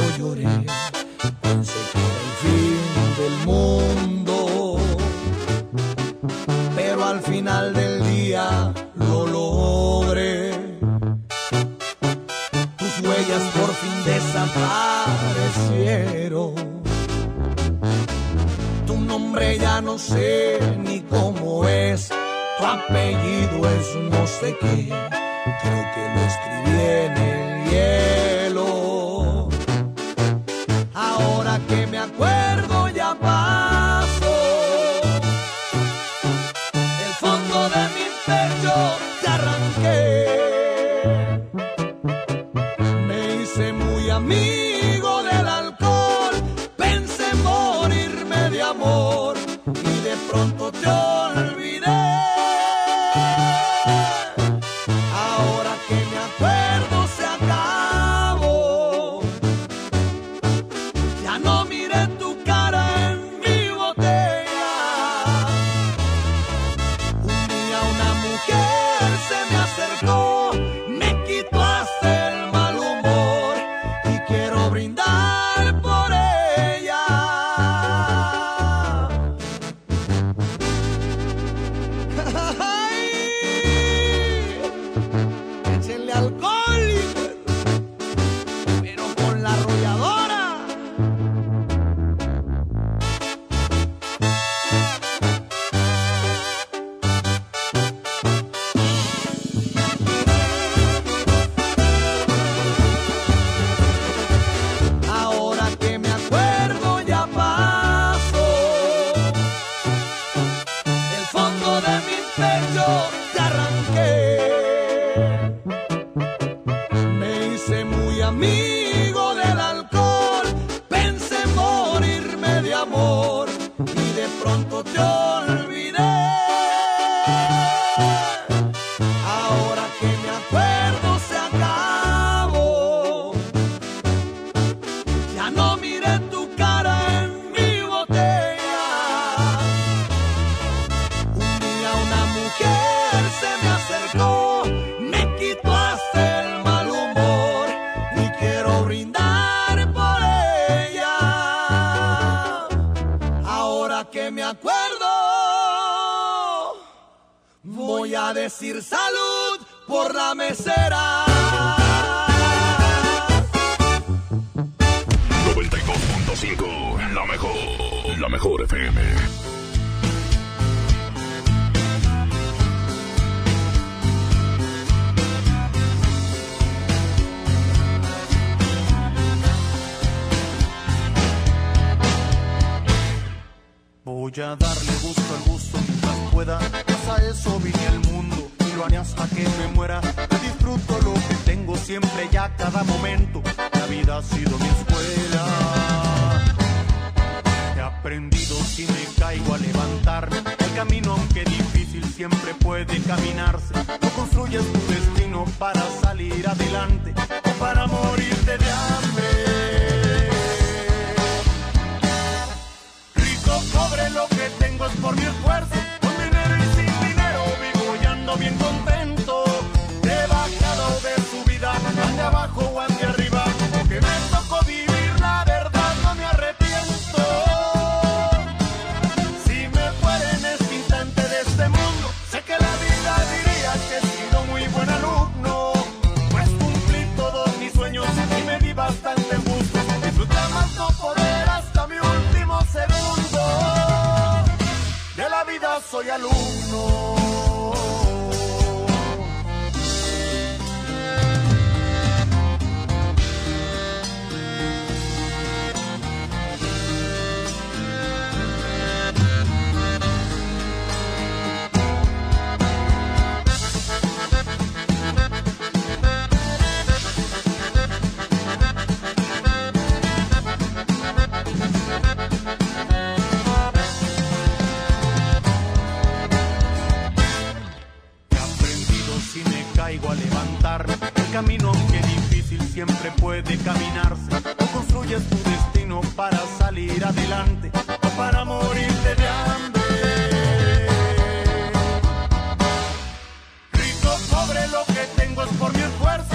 que me muera. Disfruto lo que tengo siempre ya cada momento. La vida ha sido mi escuela. He aprendido si me caigo a levantarme. El camino aunque difícil siempre puede caminarse. No construyes tu destino para salir adelante o para morirte de hambre. Rico, pobre, lo que tengo es por mi esfuerzo. Con dinero y sin dinero vivo y ando bien contento. abajo camino que difícil siempre puede caminarse. O construyes tu destino para salir adelante o para morirte de hambre. Rico, pobre, lo que tengo es por mi esfuerzo.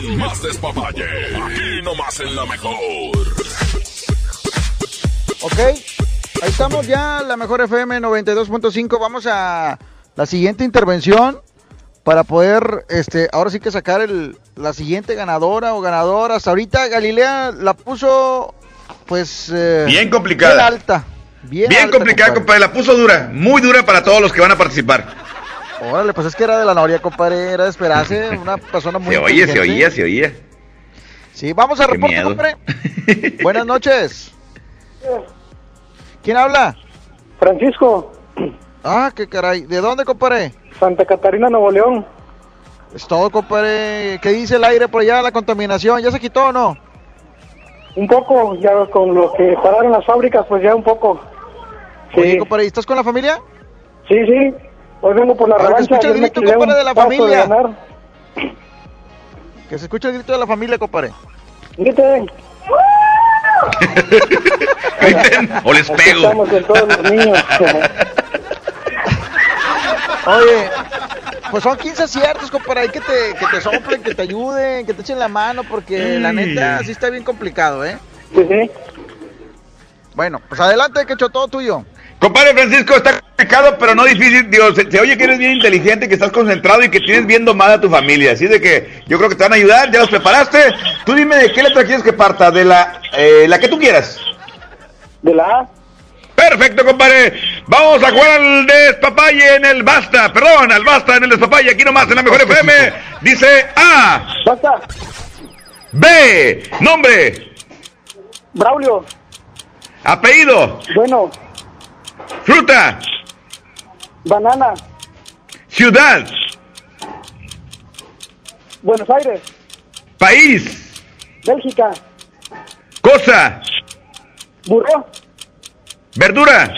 Con más despapalle. Aquí nomás en la mejor. Ok, ahí estamos ya, la mejor FM 92.5. Vamos a la siguiente intervención para poder, este, ahora sí que sacar el, la siguiente ganadora o ganadora. Hasta ahorita Galilea la puso, pues... eh, Bien complicada. Bien alta. Bien, Bien alta, complicada, compadre. La puso dura, muy dura para todos los que van a participar. Órale, pues es que era de la Noria, compadre, era de esperarse, una persona muy Se oye, se oía, se oía. Sí, vamos a Qué reporte, miedo. compadre. Buenas noches. ¿Quién habla? Francisco. Ah, qué caray. ¿De dónde, compadre? Santa Catarina, Nuevo León. Es todo, compadre. ¿Qué dice el aire por allá, la contaminación? ¿Ya se quitó o no? Un poco, ya con lo que pararon las fábricas, pues ya un poco. Oye, compadre, ¿y ¿estás con la familia? Sí, sí. Hoy vengo por la revancha. escucha el ayer me grito, compadre, de la familia. Que se escuche el grito de la familia, compadre. Griten. O les pego. Estamos con todos los niños. Oye, pues son 15 aciertos, compadre. Hay que te, que te soplen, que te ayuden, que te echen la mano, porque la neta sí está bien complicado, ¿eh? Sí, sí. Bueno, pues adelante, que hecho todo tuyo. Compadre Francisco, está complicado, pero no difícil. Digo, se, se oye que eres bien inteligente, que estás concentrado y que tienes bien domada a tu familia. Así de que yo creo que te van a ayudar. ¿Ya los preparaste? Tú dime de qué letra quieres que parta. De la, eh, la que tú quieras. De la A. Perfecto, compadre. Vamos a jugar al despapalle en el basta. Perdón, al basta en el despapalle. Aquí nomás en la mejor FM. Dice A. Basta. B. Nombre. Braulio. Apellido. Bueno. Fruta. Banana. Ciudad. Buenos Aires. País. Bélgica. Cosa. Burro. Verdura.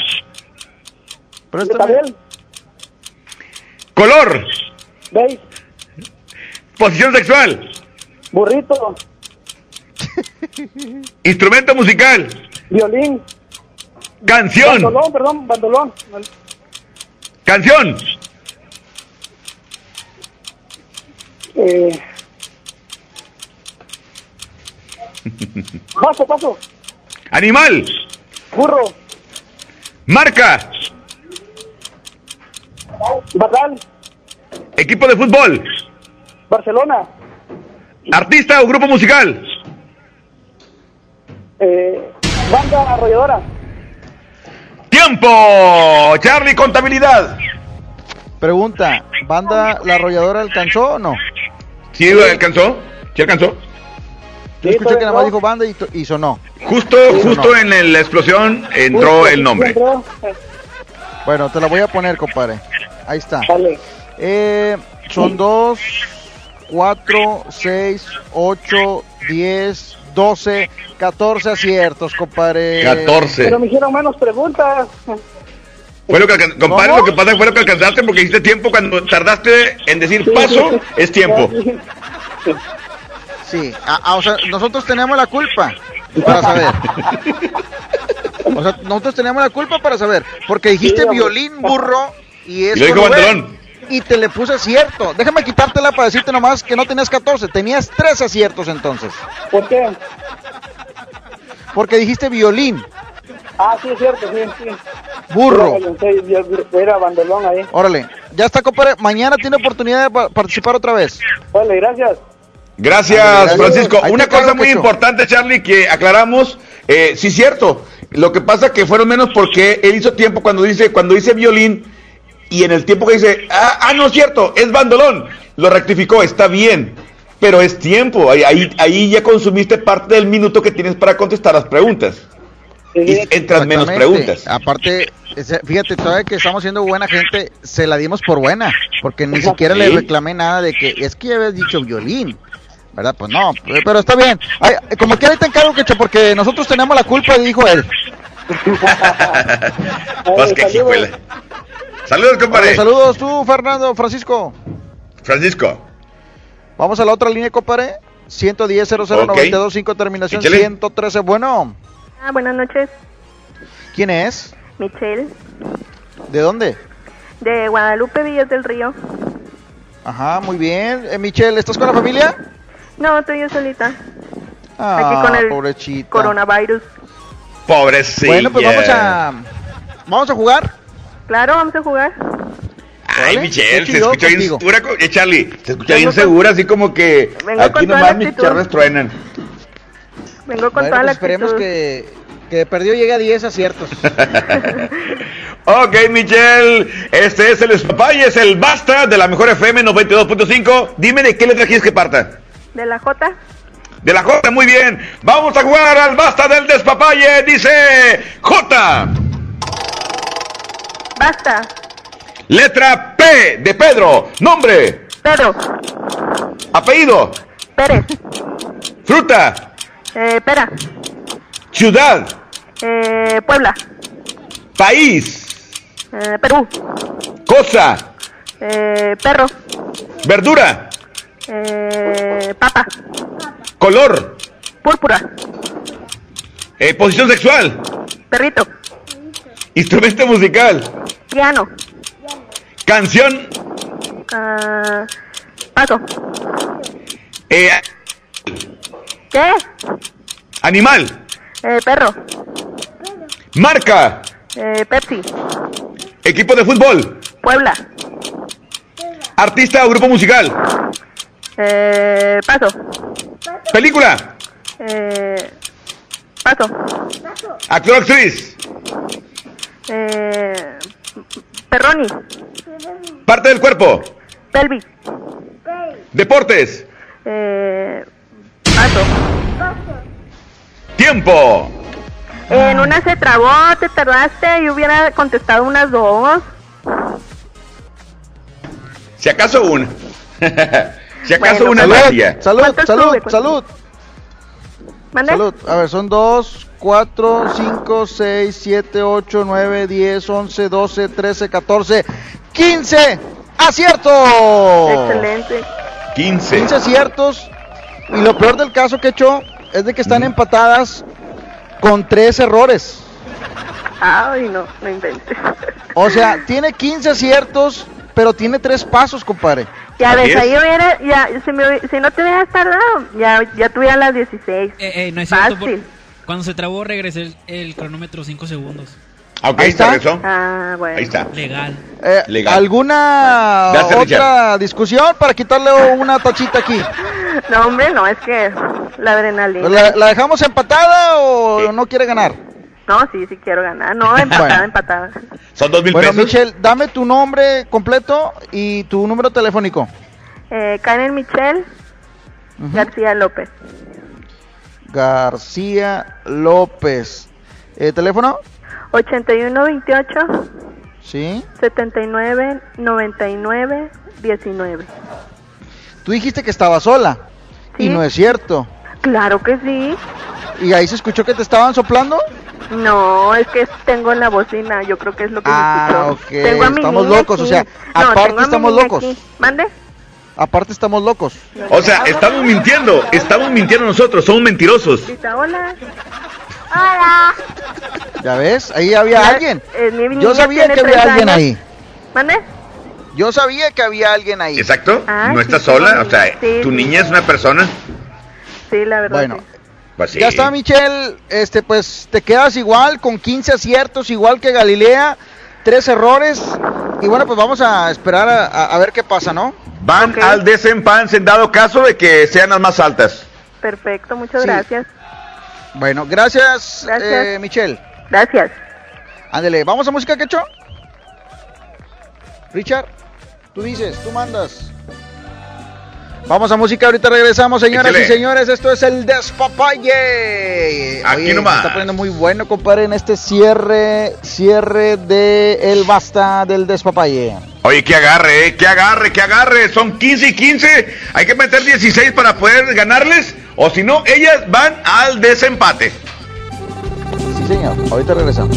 Betabel. Color. Beige. Posición sexual. Burrito. Instrumento musical. Violín. Canción. Bandolón, perdón, bandolón. Canción. Eh, paso, paso. Animal. Burro. Marca. Barral. Equipo de fútbol. Barcelona. Artista o grupo musical. Eh, banda arrolladora. Tiempo. Charlie, contabilidad. Pregunta, ¿banda La Arrolladora alcanzó o no? ¿Sí alcanzó? ¿Sí alcanzó? Yo escuché que nada más dijo banda y, y sonó. Justo, Sí, justo no. en el- la explosión entró el nombre. Bueno, te la voy a poner, compadre. Ahí está. Eh, son 2, 4, 6, 8, 10, 12, 14 aciertos, compadre. 14. Pero me hicieron menos preguntas. Fue lo que compadre, ¿Cómo? lo que pasa fue lo que alcanzaste porque hiciste tiempo cuando tardaste en decir paso, es tiempo. Sí, a- a- o sea, nosotros tenemos la culpa para saber. O sea, nosotros tenemos la culpa para saber. Porque dijiste violín, burro y es Y lo dijo con V, Bandelón. Y te le puse acierto. Déjame quitártela para decirte nomás que no tenías 14. Tenías 3 aciertos entonces. ¿Por qué? Porque dijiste violín. Ah, sí, es cierto, sí, sí. Burro. Era, bandolón ahí. Órale, ya está, compadre. Mañana tiene oportunidad de pa- participar otra vez. Vale, gracias. Gracias, Francisco. ahí Una cosa muy importante, Charlie, que aclaramos. Eh, sí, cierto. Lo que pasa que fueron menos porque él hizo tiempo cuando dice, cuando dice violín y en el tiempo que dice, ah, ah, no es cierto, es bandolón. Lo rectificó, está bien. Pero es tiempo. Ahí, ahí, ahí ya consumiste parte del minuto que tienes para contestar las preguntas. Y entran menos preguntas. Aparte, fíjate, todavía que estamos siendo buena gente, se la dimos por buena, porque ni siquiera le reclamé nada de que es que ya habías dicho violín. ¿Verdad? Pues no, pero está bien. Ay, como que ahí te encargo, Quecho, porque nosotros tenemos la culpa, dijo él. Pues que. Saludos, compadre. Saludos tú, Fernando, Francisco. Francisco. Vamos a la otra línea, compadre. 110 00925 terminación Échale. 113. Bueno, Ah, buenas noches, ¿quién es? Michelle, ¿De dónde? de Guadalupe Villas del Río. Ajá, muy bien. Eh, Michelle, ¿estás con la familia? No, estoy yo solita. Ah, Aquí con el pobrecita. coronavirus. Pobrecilla. Bueno, pues vamos a vamos a jugar. Claro, vamos a jugar. Ay, ¿Vale? Michelle, se escucha bien segura. Eh, Charlie, se escucha Vengo bien con- segura, así como que Vengo aquí nomás mis charlas truenan. Vengo con Bueno, toda pues la esperemos actitud. que, que perdió llegue a 10 aciertos. Ok, Michelle, este es el Espapay, es el Basta de la Mejor FM 92.5. Dime de qué letra quieres que parta. ¿De la J? De la J, muy bien. Vamos a jugar al Basta del Despapalle, dice J. Basta. Letra P de Pedro. Nombre. Pedro. Apellido. Pérez. Fruta. Eh, pera. Ciudad. Eh, Puebla. País. Eh, Perú. Cosa. Eh, perro. Verdura. Eh, papa. Color. Púrpura. Eh, posición sexual. Perrito. Instrumento musical. Piano. Canción. Ah, paso. eh, ¿Qué? animal. Eh, perro. Marca. Eh, Pepsi. Equipo de fútbol. Puebla. Artista o grupo musical. Eh, paso. Película. Eh, paso. Actor o actriz. Eh, Perroni. Parte del cuerpo. Pelvis. Deportes. Eh, paso. Tiempo. En una se trabó, te tardaste y hubiera contestado unas dos. Si acaso una. si acaso Bueno, una salud, magia. salud, ¿Cuántos salud, tuve? ¿Cuántos? salud, ¿Mande? salud. A ver, son 2, 4, 5, 6, 7, 8, 9, 10, 11, 12, 13, 14, 15. ¡Acierto! Excelente. 15. 15 aciertos. Y lo peor del caso que he hecho es de que están empatadas con tres errores. Ay, no, no inventes. O sea, tiene 15 aciertos, pero tiene tres pasos, compadre. Ya ves, es. ahí hubiera, ya, si, me, si no te hubieras tardado, ya, ya tuviera las 16. Eh, eh, no es cierto. por- Fácil. cuando se trabó, regresé el, el cronómetro 5 segundos. Ok, Ahí está. se regresó. Ah, bueno. Ahí está. Legal. Eh, Legal. ¿Alguna Gracias, otra discusión para quitarle una tachita aquí? No, hombre, no, es que la adrenalina. ¿La, la dejamos empatada o no quiere ganar? No, sí, sí quiero ganar. No, empatada, Bueno. empatada. Son dos mil Bueno, pesos. Michelle, dame tu nombre completo y tu número telefónico. Eh, Karen Michelle García López. García López. Eh, ¿Teléfono? 8128 Sí. 79 99 19. Tú dijiste que estaba sola. Y no es cierto. Claro que sí. ¿Y ahí se escuchó que te estaban soplando? No, es que tengo en la bocina, yo creo que es lo que Ah, se escuchó. ok, Tengo a mi estamos niña locos, o sea, No, aparte estamos locos. aquí. ¿Mande? Aparte estamos locos. O sea, estamos mintiendo. Estamos mintiendo nosotros. Somos mentirosos. Hola. Hola. ¿Ya ves? Ahí había Ya, alguien. eh, Yo sabía que había alguien años. ahí. ¿Mande? Yo sabía que había alguien ahí. Exacto. Ah, no sí, estás sí, sola. O sea, sí, tu sí. niña es una persona. Sí, la verdad. Bueno, sí. Pues sí. Ya está, Michelle. Este, pues te quedas igual con 15 aciertos, igual que Galilea. Tres errores. Y bueno, pues vamos a esperar a, a- a ver qué pasa, ¿no? Van al desempance en dado caso de que sean las más altas. Perfecto, muchas Sí. gracias. Bueno, gracias, Gracias. eh, Michelle. Gracias. Ándele, ¿vamos a música, Quecho? Richard, tú dices, tú mandas. Vamos a música, ahorita regresamos, señoras Échale. y señores. Esto es el Despapalle. Aquí Oye, nomás. Se está poniendo muy bueno, compadre, en este cierre, cierre de el basta del Despapalle. Oye, que agarre, eh, que agarre, que agarre. Son 15 y 15. Hay que meter 16 para poder ganarles. O si no, ellas van al desempate. Sí, señor. Ahorita regresamos.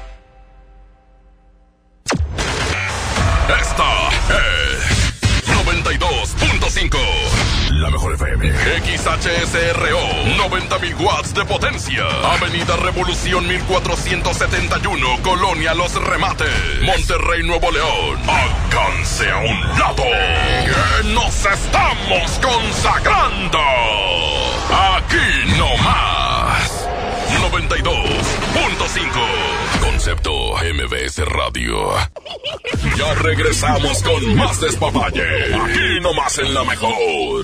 XHSRO. 90.000 watts de potencia. Avenida Revolución 1471. Colonia Los Remates. Monterrey, Nuevo León. Alcance a un lado. Que nos estamos consagrando. Aquí no más. 92.5. Concepto MBS Radio. Ya regresamos con más despapalle. Aquí nomás en la mejor.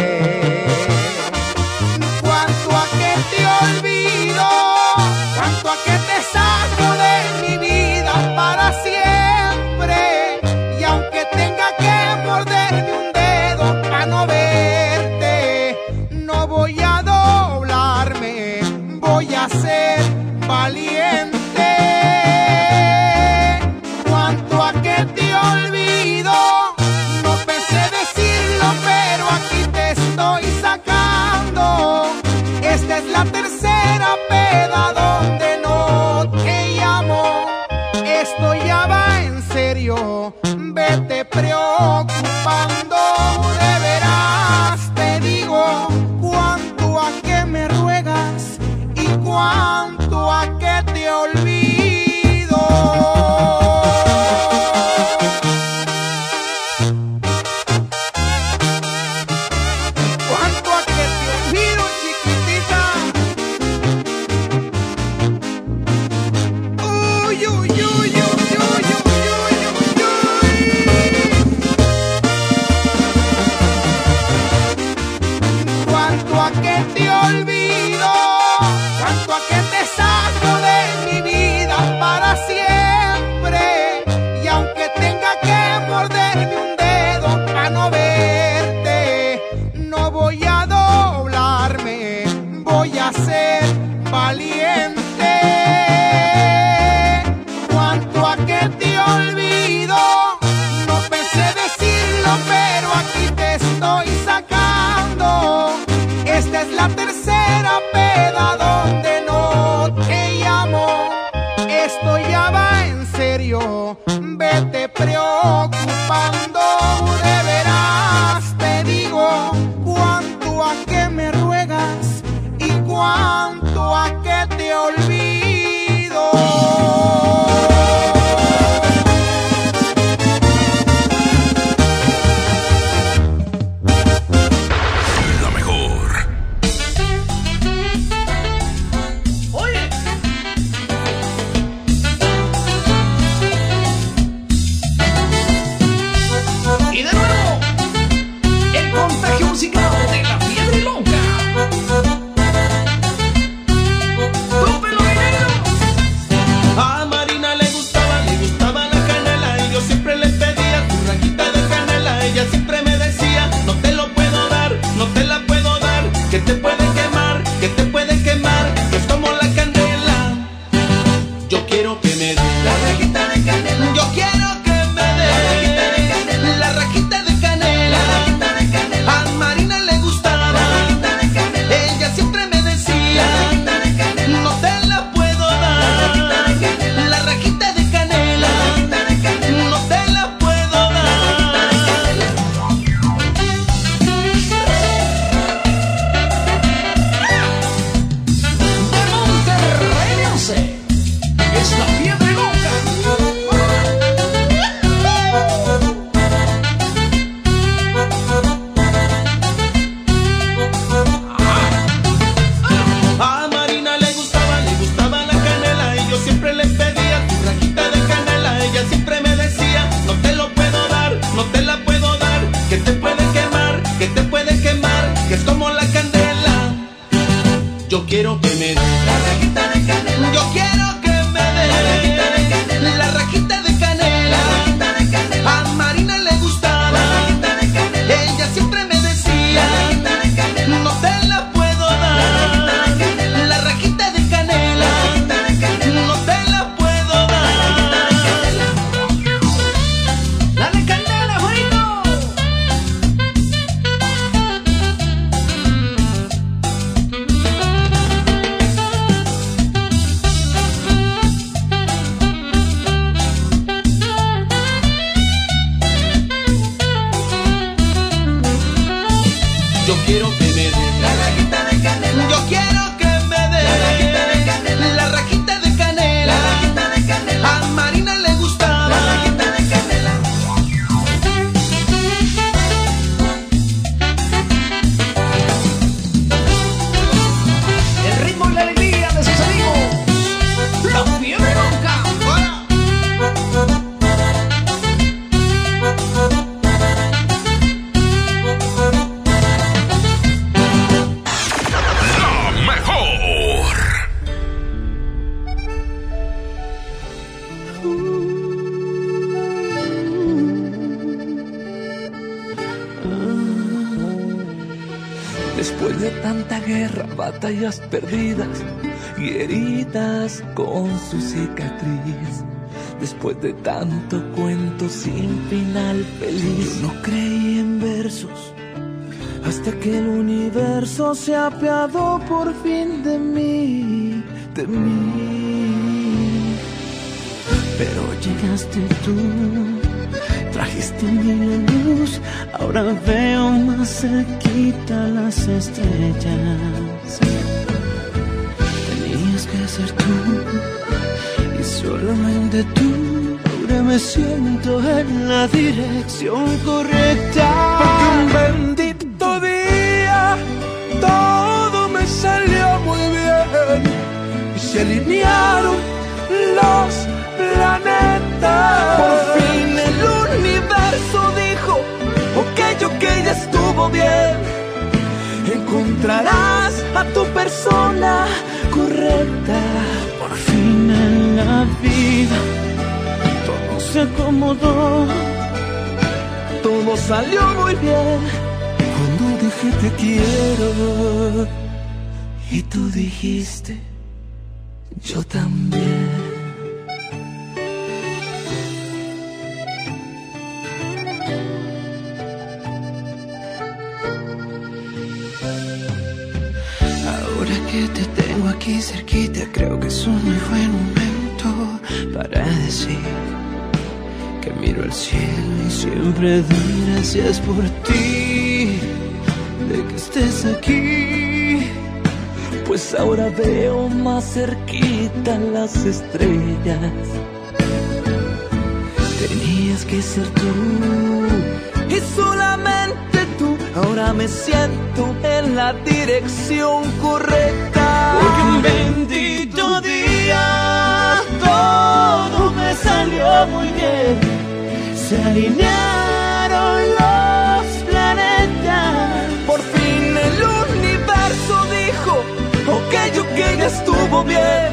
De tanto cuento sin final feliz. Yo no creí en versos hasta que el universo se apiadó por fin de mí, de mí. Pero llegaste tú, trajiste la luz, ahora veo más cerquita las estrellas. Tenías que ser tú y solamente tú. Me siento en la dirección correcta. Porque un bendito día todo me salió muy bien y se alinearon los planetas. Por fin el universo dijo, ok, ok, ya estuvo bien. Encontrarás a tu persona correcta. Por fin en la vida se acomodó. Todo salió muy bien cuando dije te quiero. Y tú dijiste, yo también. Ahora que te tengo aquí cerquita, creo que es un muy buen momento para decir que miro al cielo y siempre doy gracias por ti, de que estés aquí. Pues ahora veo más cerquita las estrellas. Tenías que ser tú y solamente tú. Ahora me siento en la dirección correcta. Porque un bendito día todo me salió muy bien. Se alinearon los planetas. Por fin el universo dijo, ok, ok, ya estuvo bien.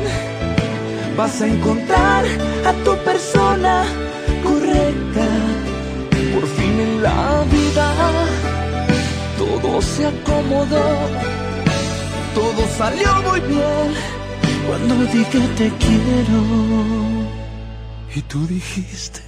Vas a encontrar a tu persona correcta. Por fin en la vida todo se acomodó, todo salió muy bien cuando dije te quiero. Y tú dijiste,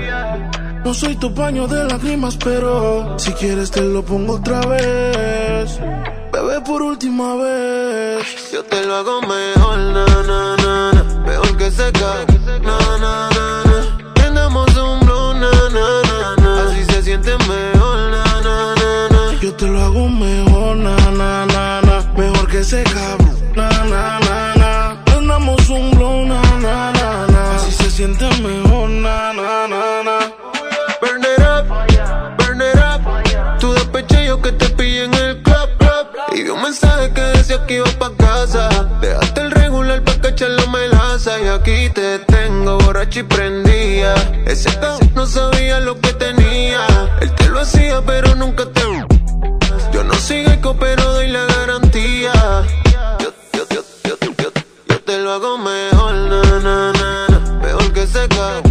No soy tu paño de lágrimas, pero si quieres te lo pongo otra vez. Bebé, por última vez. Yo te lo hago mejor, na, na, na, na. Mejor que seca, na, na, na, na. Prendamos un blow, na, na, na, na. Así se siente mejor, na, na, na, na. Yo te lo hago mejor, na, na, na, na. Mejor que cabrón, na, na, na, na. Prendamos un blow, na, na, na, na. Así se siente mejor, mensaje que decía que iba pa' casa. Dejaste el regular pa' cachar la melaza. Y aquí te tengo borracho y prendía. Ese no sabía lo que tenía. Él te lo hacía, pero nunca te. Yo no eco, pero doy la garantía. Yo, yo, yo, yo, yo, yo te lo hago mejor, na, na. Mejor que ese cabrón,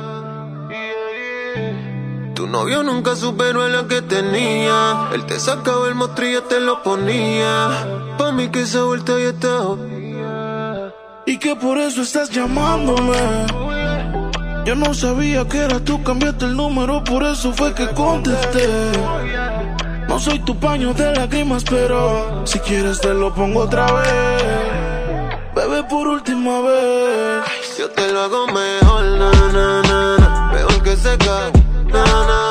Tu novio nunca superó a la que tenía. Él te sacaba el mostrillo, te lo ponía. Pa' mí que esa vuelta ya está. Y que por eso estás llamándome. Yo no sabía que era tú, cambiaste el número, por eso fue que contesté. No soy tu paño de lágrimas, pero si quieres te lo pongo otra vez. Bebé, por última vez. Yo te lo hago mejor, na, na, na, na. Mejor que se cae, na, na.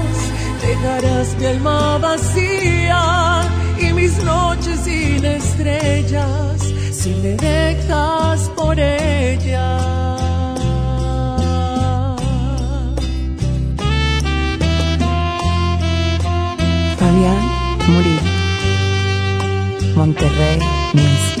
Dejarás mi alma vacía y mis noches sin estrellas si me dejas por ella. Fabián Murillo, Monterrey Music.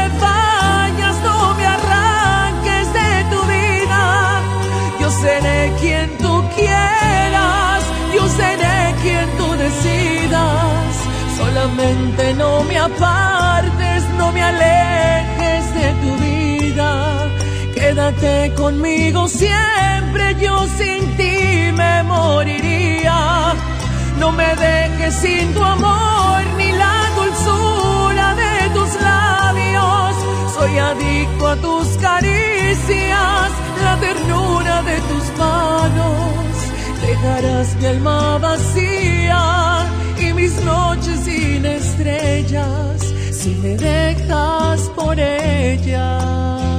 seré quien tú quieras, yo seré quien tú decidas. Solamente no me apartes, no me alejes de tu vida. Quédate conmigo siempre, yo sin ti me moriría. No me dejes sin tu amor ni la dulzura de. Soy adicto a tus caricias, la ternura de tus manos. Dejarás mi alma vacía y mis noches sin estrellas si me dejas por ella.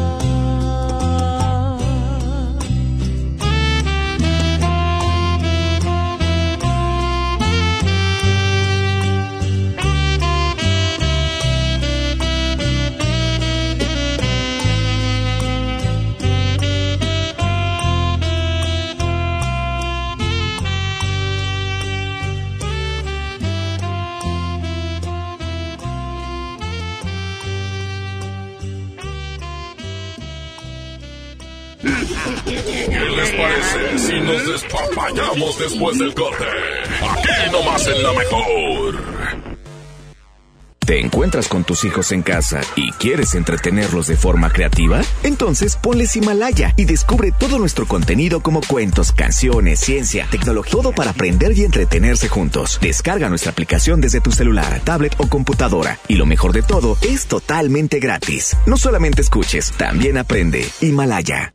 ¿Qué les parece si nos despapallamos después del corte? Aquí nomás en la mejor. ¿Te encuentras con tus hijos en casa y quieres entretenerlos de forma creativa? Entonces ponles Himalaya y descubre todo nuestro contenido como cuentos, canciones, ciencia, tecnología, todo para aprender y entretenerse juntos. Descarga nuestra aplicación desde tu celular, tablet o computadora. Y lo mejor de todo, es totalmente gratis. No solamente escuches, también aprende. Himalaya.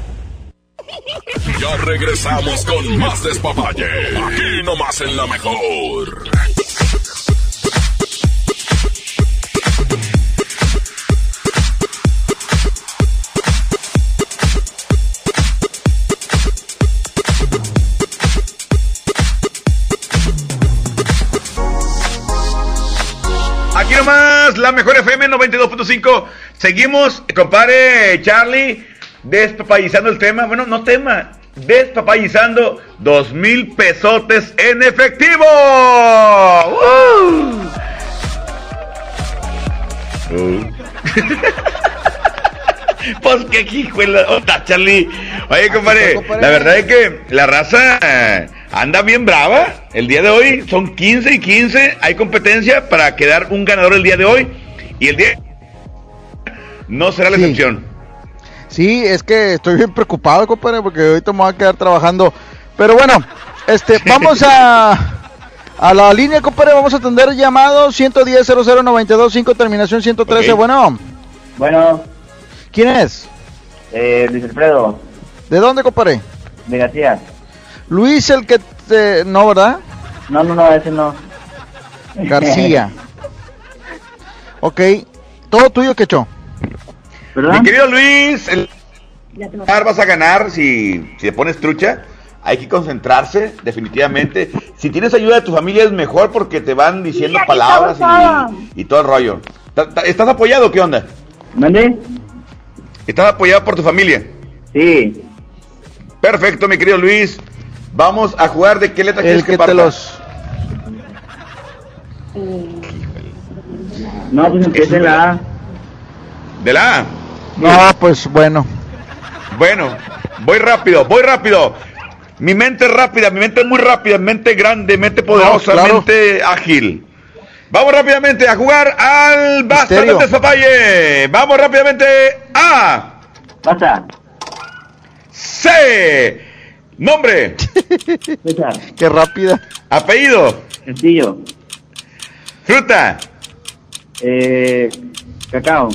Ya regresamos con más despapalle. Aquí nomás en la mejor. Aquí nomás, la mejor FM 92.5. Seguimos, compadre Charlie, despapayizando el tema. Bueno, no tema, despapayizando dos mil pesotes en efectivo. ¡Uh! Uh. pues qué hijo Charlie. Oye, compadre, la verdad es que la raza anda bien brava. El día de hoy son 15 y 15. Hay competencia para quedar un ganador el día de hoy. Y el día no será la excepción. Sí, es que estoy bien preocupado, compadre, porque ahorita me voy a quedar trabajando. Pero bueno, este, vamos a, a la línea, compadre, vamos a atender llamados 110 00925 terminación 113. Ok. Bueno, Bueno, ¿quién es? eh, Luis Alfredo, ¿De dónde, compadre? de García. Luis el que te... No, ¿verdad? No, no, no, ese no. García. ok, todo tuyo, Quecho. Mi querido Luis, el vas a ganar si, si te pones trucha. Hay que concentrarse, definitivamente. Si tienes ayuda de tu familia es mejor porque te van diciendo palabras y, y todo el rollo. ¿Ta- ta- ¿Estás apoyado o qué onda? ¿Mande? ¿Estás apoyado por tu familia? Sí. Perfecto, mi querido Luis. Vamos a jugar de qué letra quieres que, que parta? los... No, pues empieza la A. ¿De la A? No, pues bueno. Bueno, voy rápido, voy rápido. Mi mente es rápida, mi mente es muy rápida, mente grande, mente poderosa, claro. mente ágil. Vamos rápidamente a jugar al Basta Misterio. del Despapalle. Vamos rápidamente a Basta. C. Nombre. Qué rápida. Apellido. Sencillo. Fruta. Eh, cacao.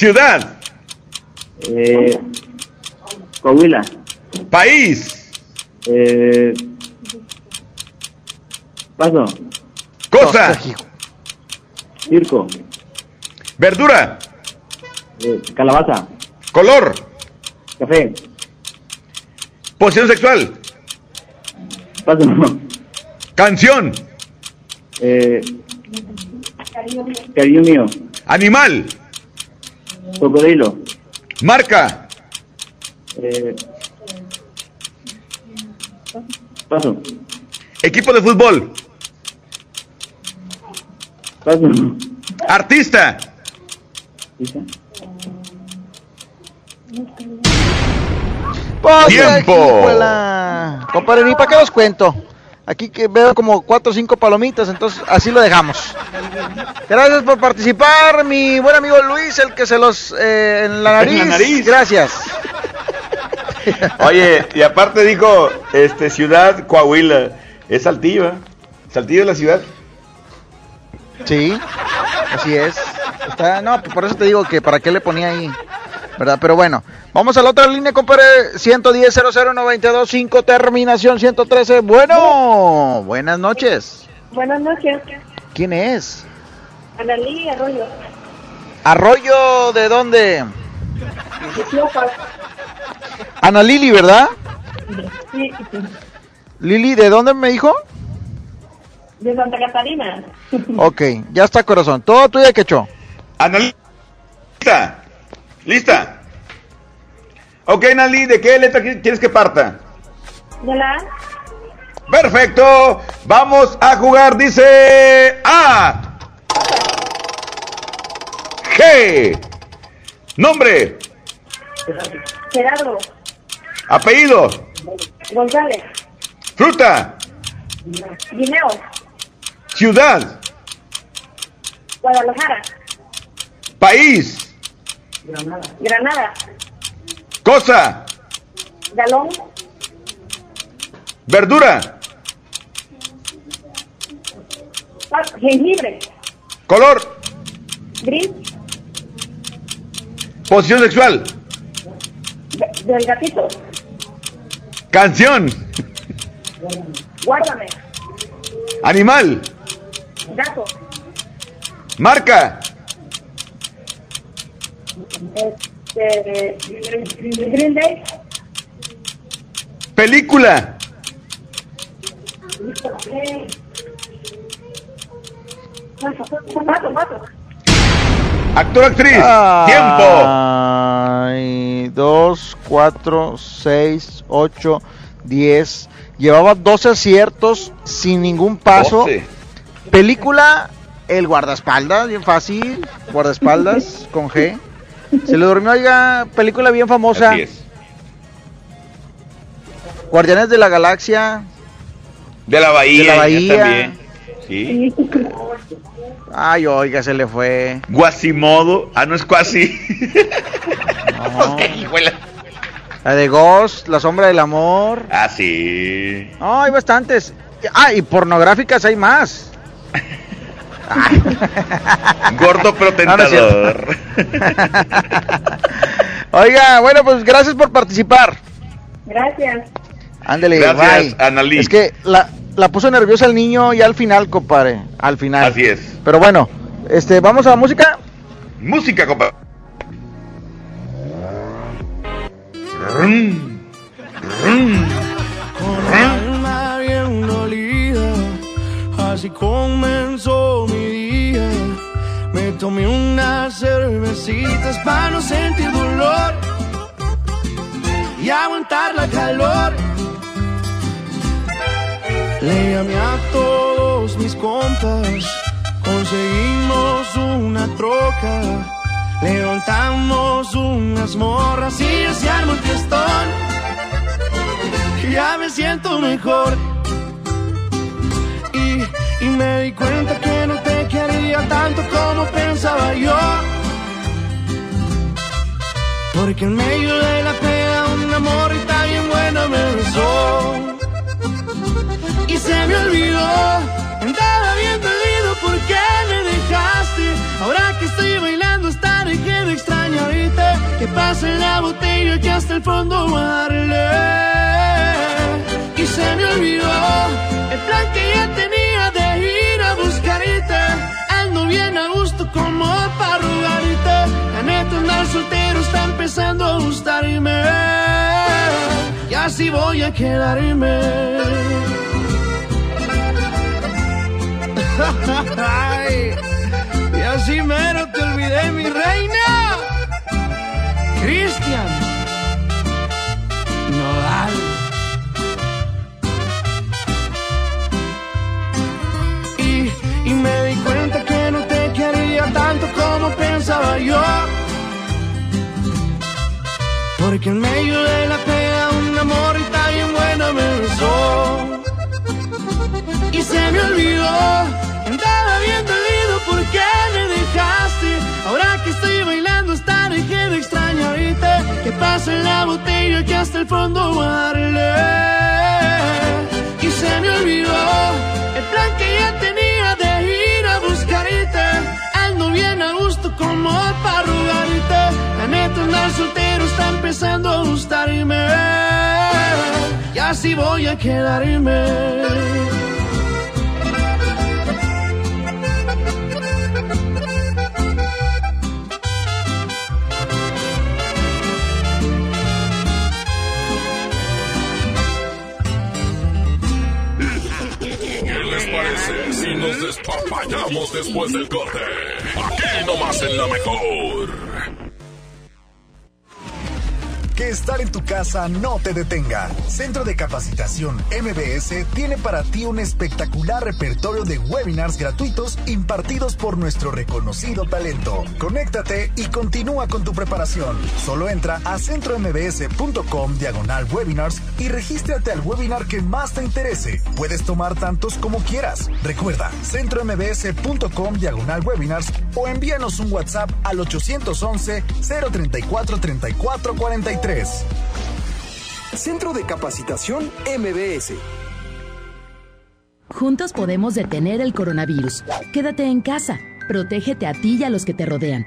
Ciudad. Eh, Coahuila. País. Eh, paso. Cosa. Circo. Verdura. Eh, calabaza. Color. Café. Posición sexual. Paso. Canción. Eh, cariño mío. Animal. Cocodrilo. Marca. Eh, paso. Equipo de fútbol. Paso. Artista. Pues, Tiempo. Compadre, ni para qué os cuento. Aquí que veo como cuatro o cinco palomitas, entonces así lo dejamos. Gracias por participar, mi buen amigo Luis, el que se los eh, en la nariz. En la nariz. Gracias. Oye, y aparte dijo, este, ciudad Coahuila, es Saltillo, ¿eh? Saltillo es la ciudad. Sí, así es. Está, no, por eso te digo que para qué le ponía ahí, ¿verdad? Pero bueno, vamos a la otra línea, compadre. 110 00925 terminación 113. Bueno, buenas noches. Buenas noches. ¿Quién es? Analí Arroyo. Arroyo, ¿de dónde? Ana Lili, ¿verdad? Sí, sí. Lili, ¿de dónde me dijo? De Santa Catarina. Ok, ya está corazón. Todo tuyo que echó. ¿Lista? Ok, Nali, ¿de qué letra qui- quieres que parta? De la Perfecto. Vamos a jugar, dice A. G. Nombre. Gerardo Apellido. González. Fruta. Guineo. Ciudad. Guadalajara. País. Granada. Cosa. Galón. Verdura. Ah, Jengibre. Color. Gris. Posición sexual. de- Del gatito. Canción. Guárdame. Animal. Gato. Marca. Este, Green Day. Película. Actor, actriz. Ah. Tiempo. Ay, 2, 4, 6, 8, 10. Llevaba 12 aciertos sin ningún paso. 12. Película, El guardaespaldas, bien fácil. Guardaespaldas con G. Se le durmió, oiga, película bien famosa. Así es. Guardianes de la Galaxia. De la Bahía. De la Bahía. también. Sí. Ay, oiga, se le fue. Guasimodo. Ah, no es cuasi. No. La de Ghost, La Sombra del Amor. Ah, sí. No, hay bastantes. Ah, y pornográficas hay más. Gordo pero tentador. Oiga, bueno, pues gracias por participar. Gracias. Ándele, Gracias. Analí. Es que la, la puso nerviosa el niño y al final, compadre. Al final. Así es. Pero bueno, este, vamos a la música. Música, compa. Así comenzó mi día. Me tomé unas cervecitas para no sentir dolor y aguantar la calor. Le llamé a todos mis compas, conseguimos una troca, levantamos unas morras y se armó el fiestón. Ya me siento mejor y, y me di cuenta que no te quería tanto como pensaba yo. Porque en medio de la peda una morrita bien buena me besó y se me olvidó. Andaba bien perdido porque me dejaste. Ahora que estoy bailando, hasta dejé de extrañarte. Que pase la botella que hasta el fondo voy a darle. Y se me olvidó el plan que ya tenía bien a gusto como para rogarte. La neta, andar soltero está empezando a gustarme. Y así voy a quedarme. Ay, y así mero te olvidé, mi reina. Cristian tanto como pensaba yo. Porque en medio de la peda una morrita bien buena me besó. olvidó. Andaba bien dolido porque me dejaste. Ahora que estoy bailando, esta dejé de extrañarte. Que pasa en la botella que hasta el fondo darle. Y se me olvidó el plan que ya tenía Bien a gusto como para rogarte. La neta, andar soltero está empezando a gustarme. Y así voy a quedarme. ¿Qué les parece si nos despapallamos después del corte? Aquí nomás en la mejor. Que estar en tu casa no te detenga. Centro de Capacitación MBS tiene para ti un espectacular repertorio de webinars gratuitos impartidos por nuestro reconocido talento. Conéctate y continúa con tu preparación. Solo entra a centrombs.com diagonal webinars y regístrate al webinar que más te interese. Puedes tomar tantos como quieras. Recuerda, centrombs.com diagonal webinars o envíanos un WhatsApp al 811 034 34 43. Centro de Capacitación MBS. Juntos podemos detener el coronavirus. Quédate en casa. Protégete a ti y a los que te rodean.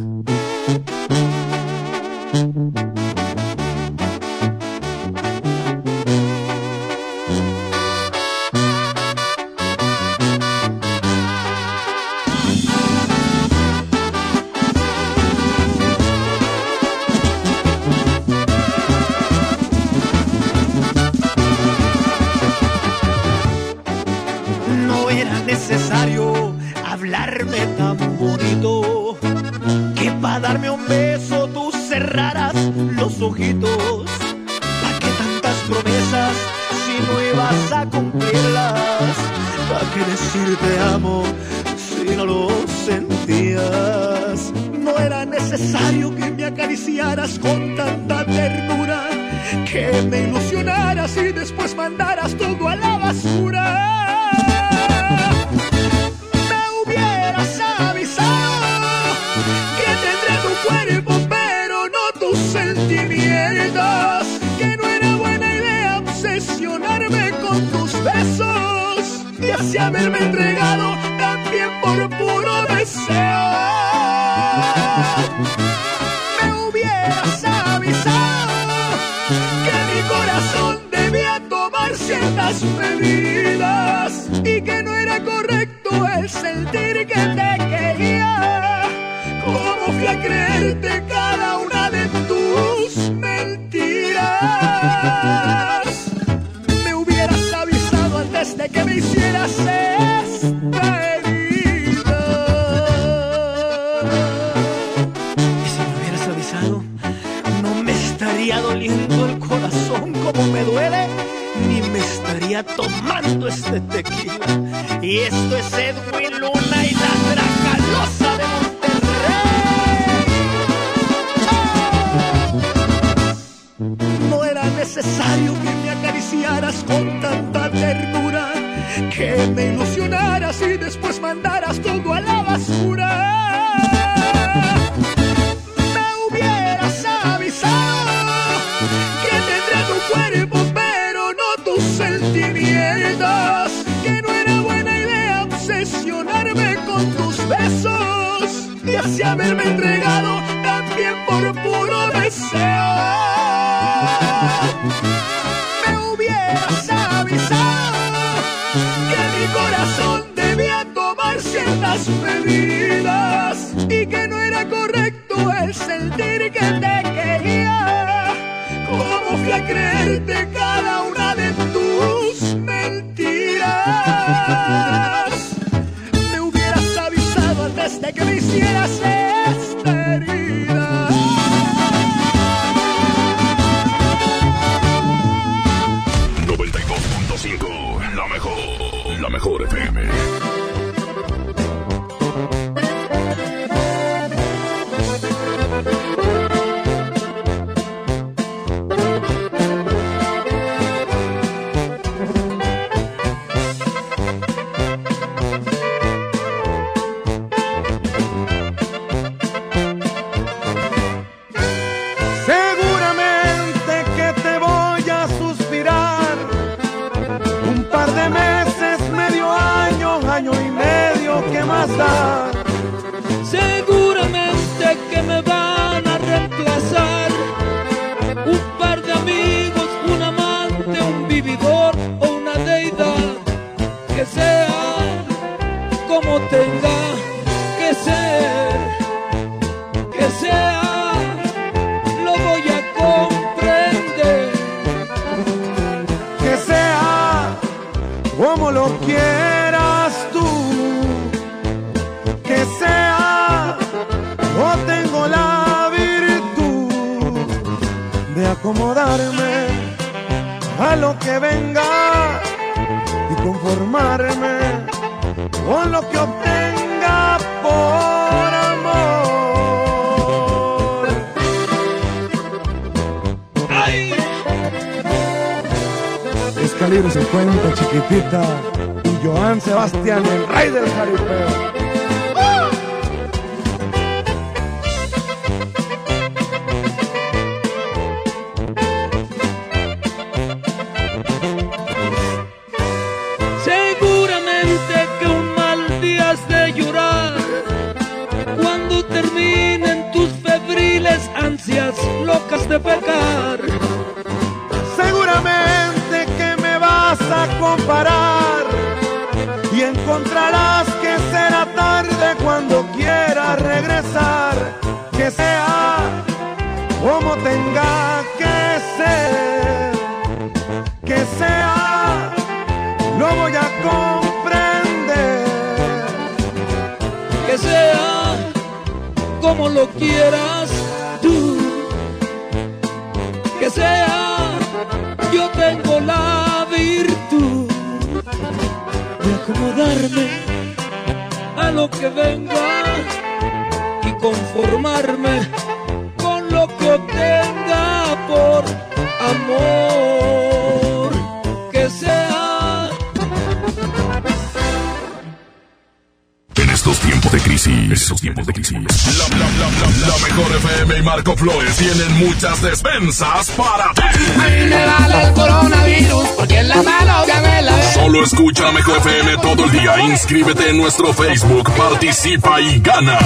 Muchas despensas para ti. A mí me vale el coronavirus porque en la mano que me la Solo escucha mejor FM todo el día. Inscríbete en nuestro Facebook, participa y gana.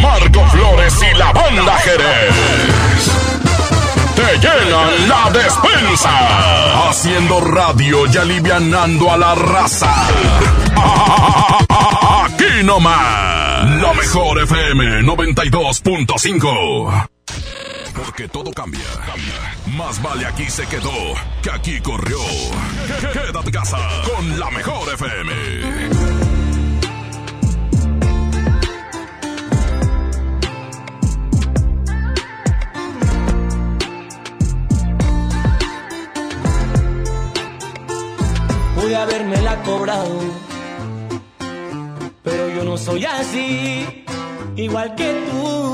Marco Flores y la banda Jerez. Te llenan la despensa. Haciendo radio y alivianando a la raza. Aquí nomás. La mejor FM 92.5. Porque todo cambia. Más vale aquí se quedó que aquí corrió. Quédate casa con la mejor FM. pude haberme la cobrado. Pero yo no soy así, igual que tú,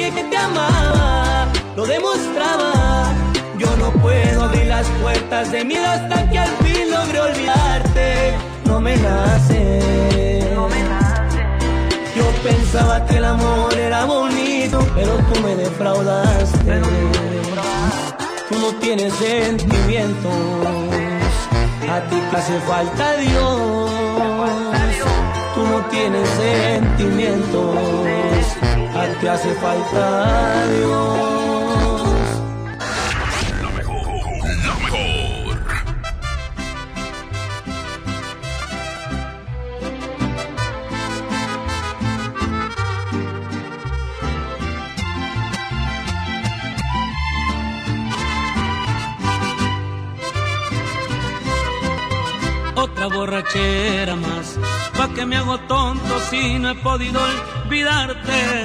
Dije que te amaba, lo demostraba. Yo no puedo abrir las puertas de mi hasta que al fin logre olvidarte. No me nace. No me nace. Yo pensaba que el amor era bonito, pero tú me defraudaste. Tú no tienes sentimientos, a ti te hace falta Dios. Tú no tienes sentimientos, te hace falta Dios. La mejor. otra borrachera más. Pa' que me hago tonto si no he podido olvidarte.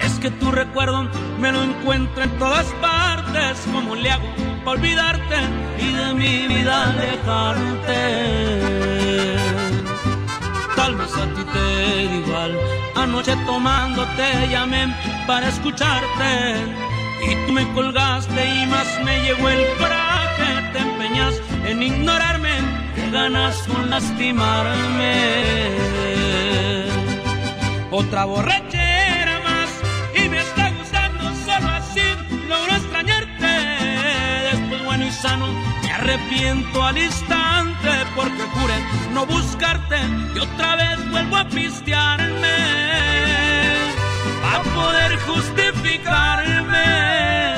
Es que tu recuerdo me lo encuentro en todas partes. ¿Cómo le hago pa' olvidarte y de mi vida alejarte? Tal vez a ti te da igual. Anoche tomando te llamé para escucharte. Y tú me colgaste y más me llegó el coraje. Te empeñas en ignorarme, ganas con lastimarme. Otra borrachera más y me está gustando solo así. Logro extrañarte. Después bueno y sano me arrepiento al instante porque juré no buscarte y otra vez vuelvo a pistearme a poder justificarme.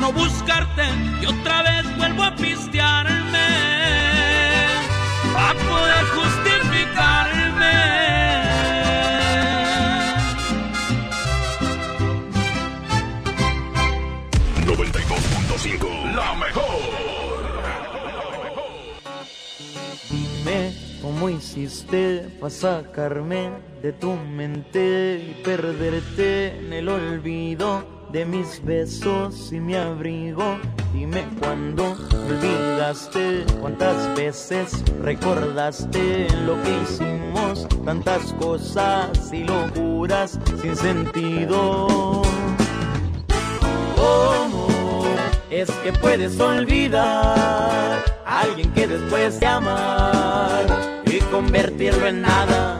no buscarte y otra vez vuelvo a pistearme a poder justificarme. 92.5 La mejor. Dime cómo hiciste para sacarme de tu mente y perderte en el olvido de mis besos y mi abrigo. Dime cuándo olvidaste, cuántas veces recordaste lo que hicimos, tantas cosas y locuras sin sentido. ¿Cómo es que puedes olvidar a alguien que después de amar y convertirlo en nada?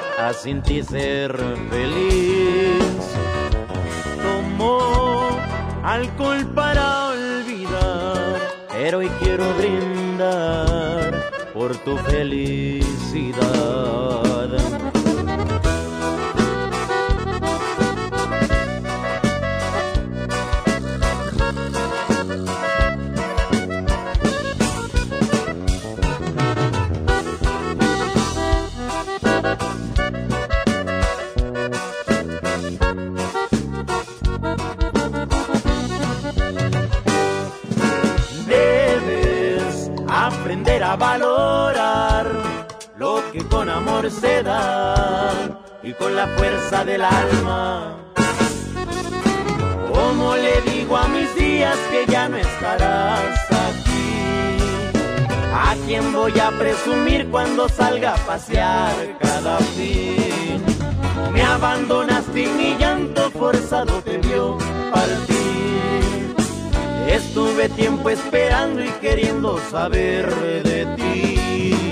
a sin ti ser feliz. Tomo alcohol para olvidar, pero hoy quiero brindar por tu felicidad. Y con la fuerza del alma. ¿Cómo le digo a mis días que ya no estarás aquí? ¿A quién voy a presumir cuando salga a pasear cada fin? Me abandonaste y mi llanto forzado te vio partir. Estuve tiempo esperando y queriendo saber de ti.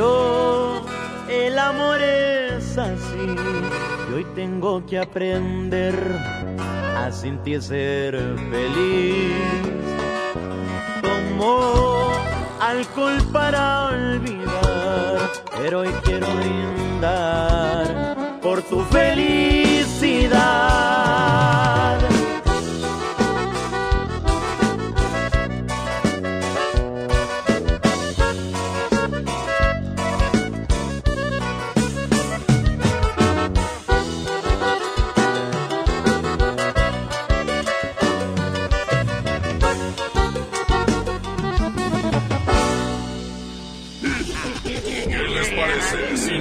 Pero el amor es así y hoy tengo que aprender a sentir ser feliz. Tomo alcohol para olvidar, pero hoy quiero brindar por tu felicidad.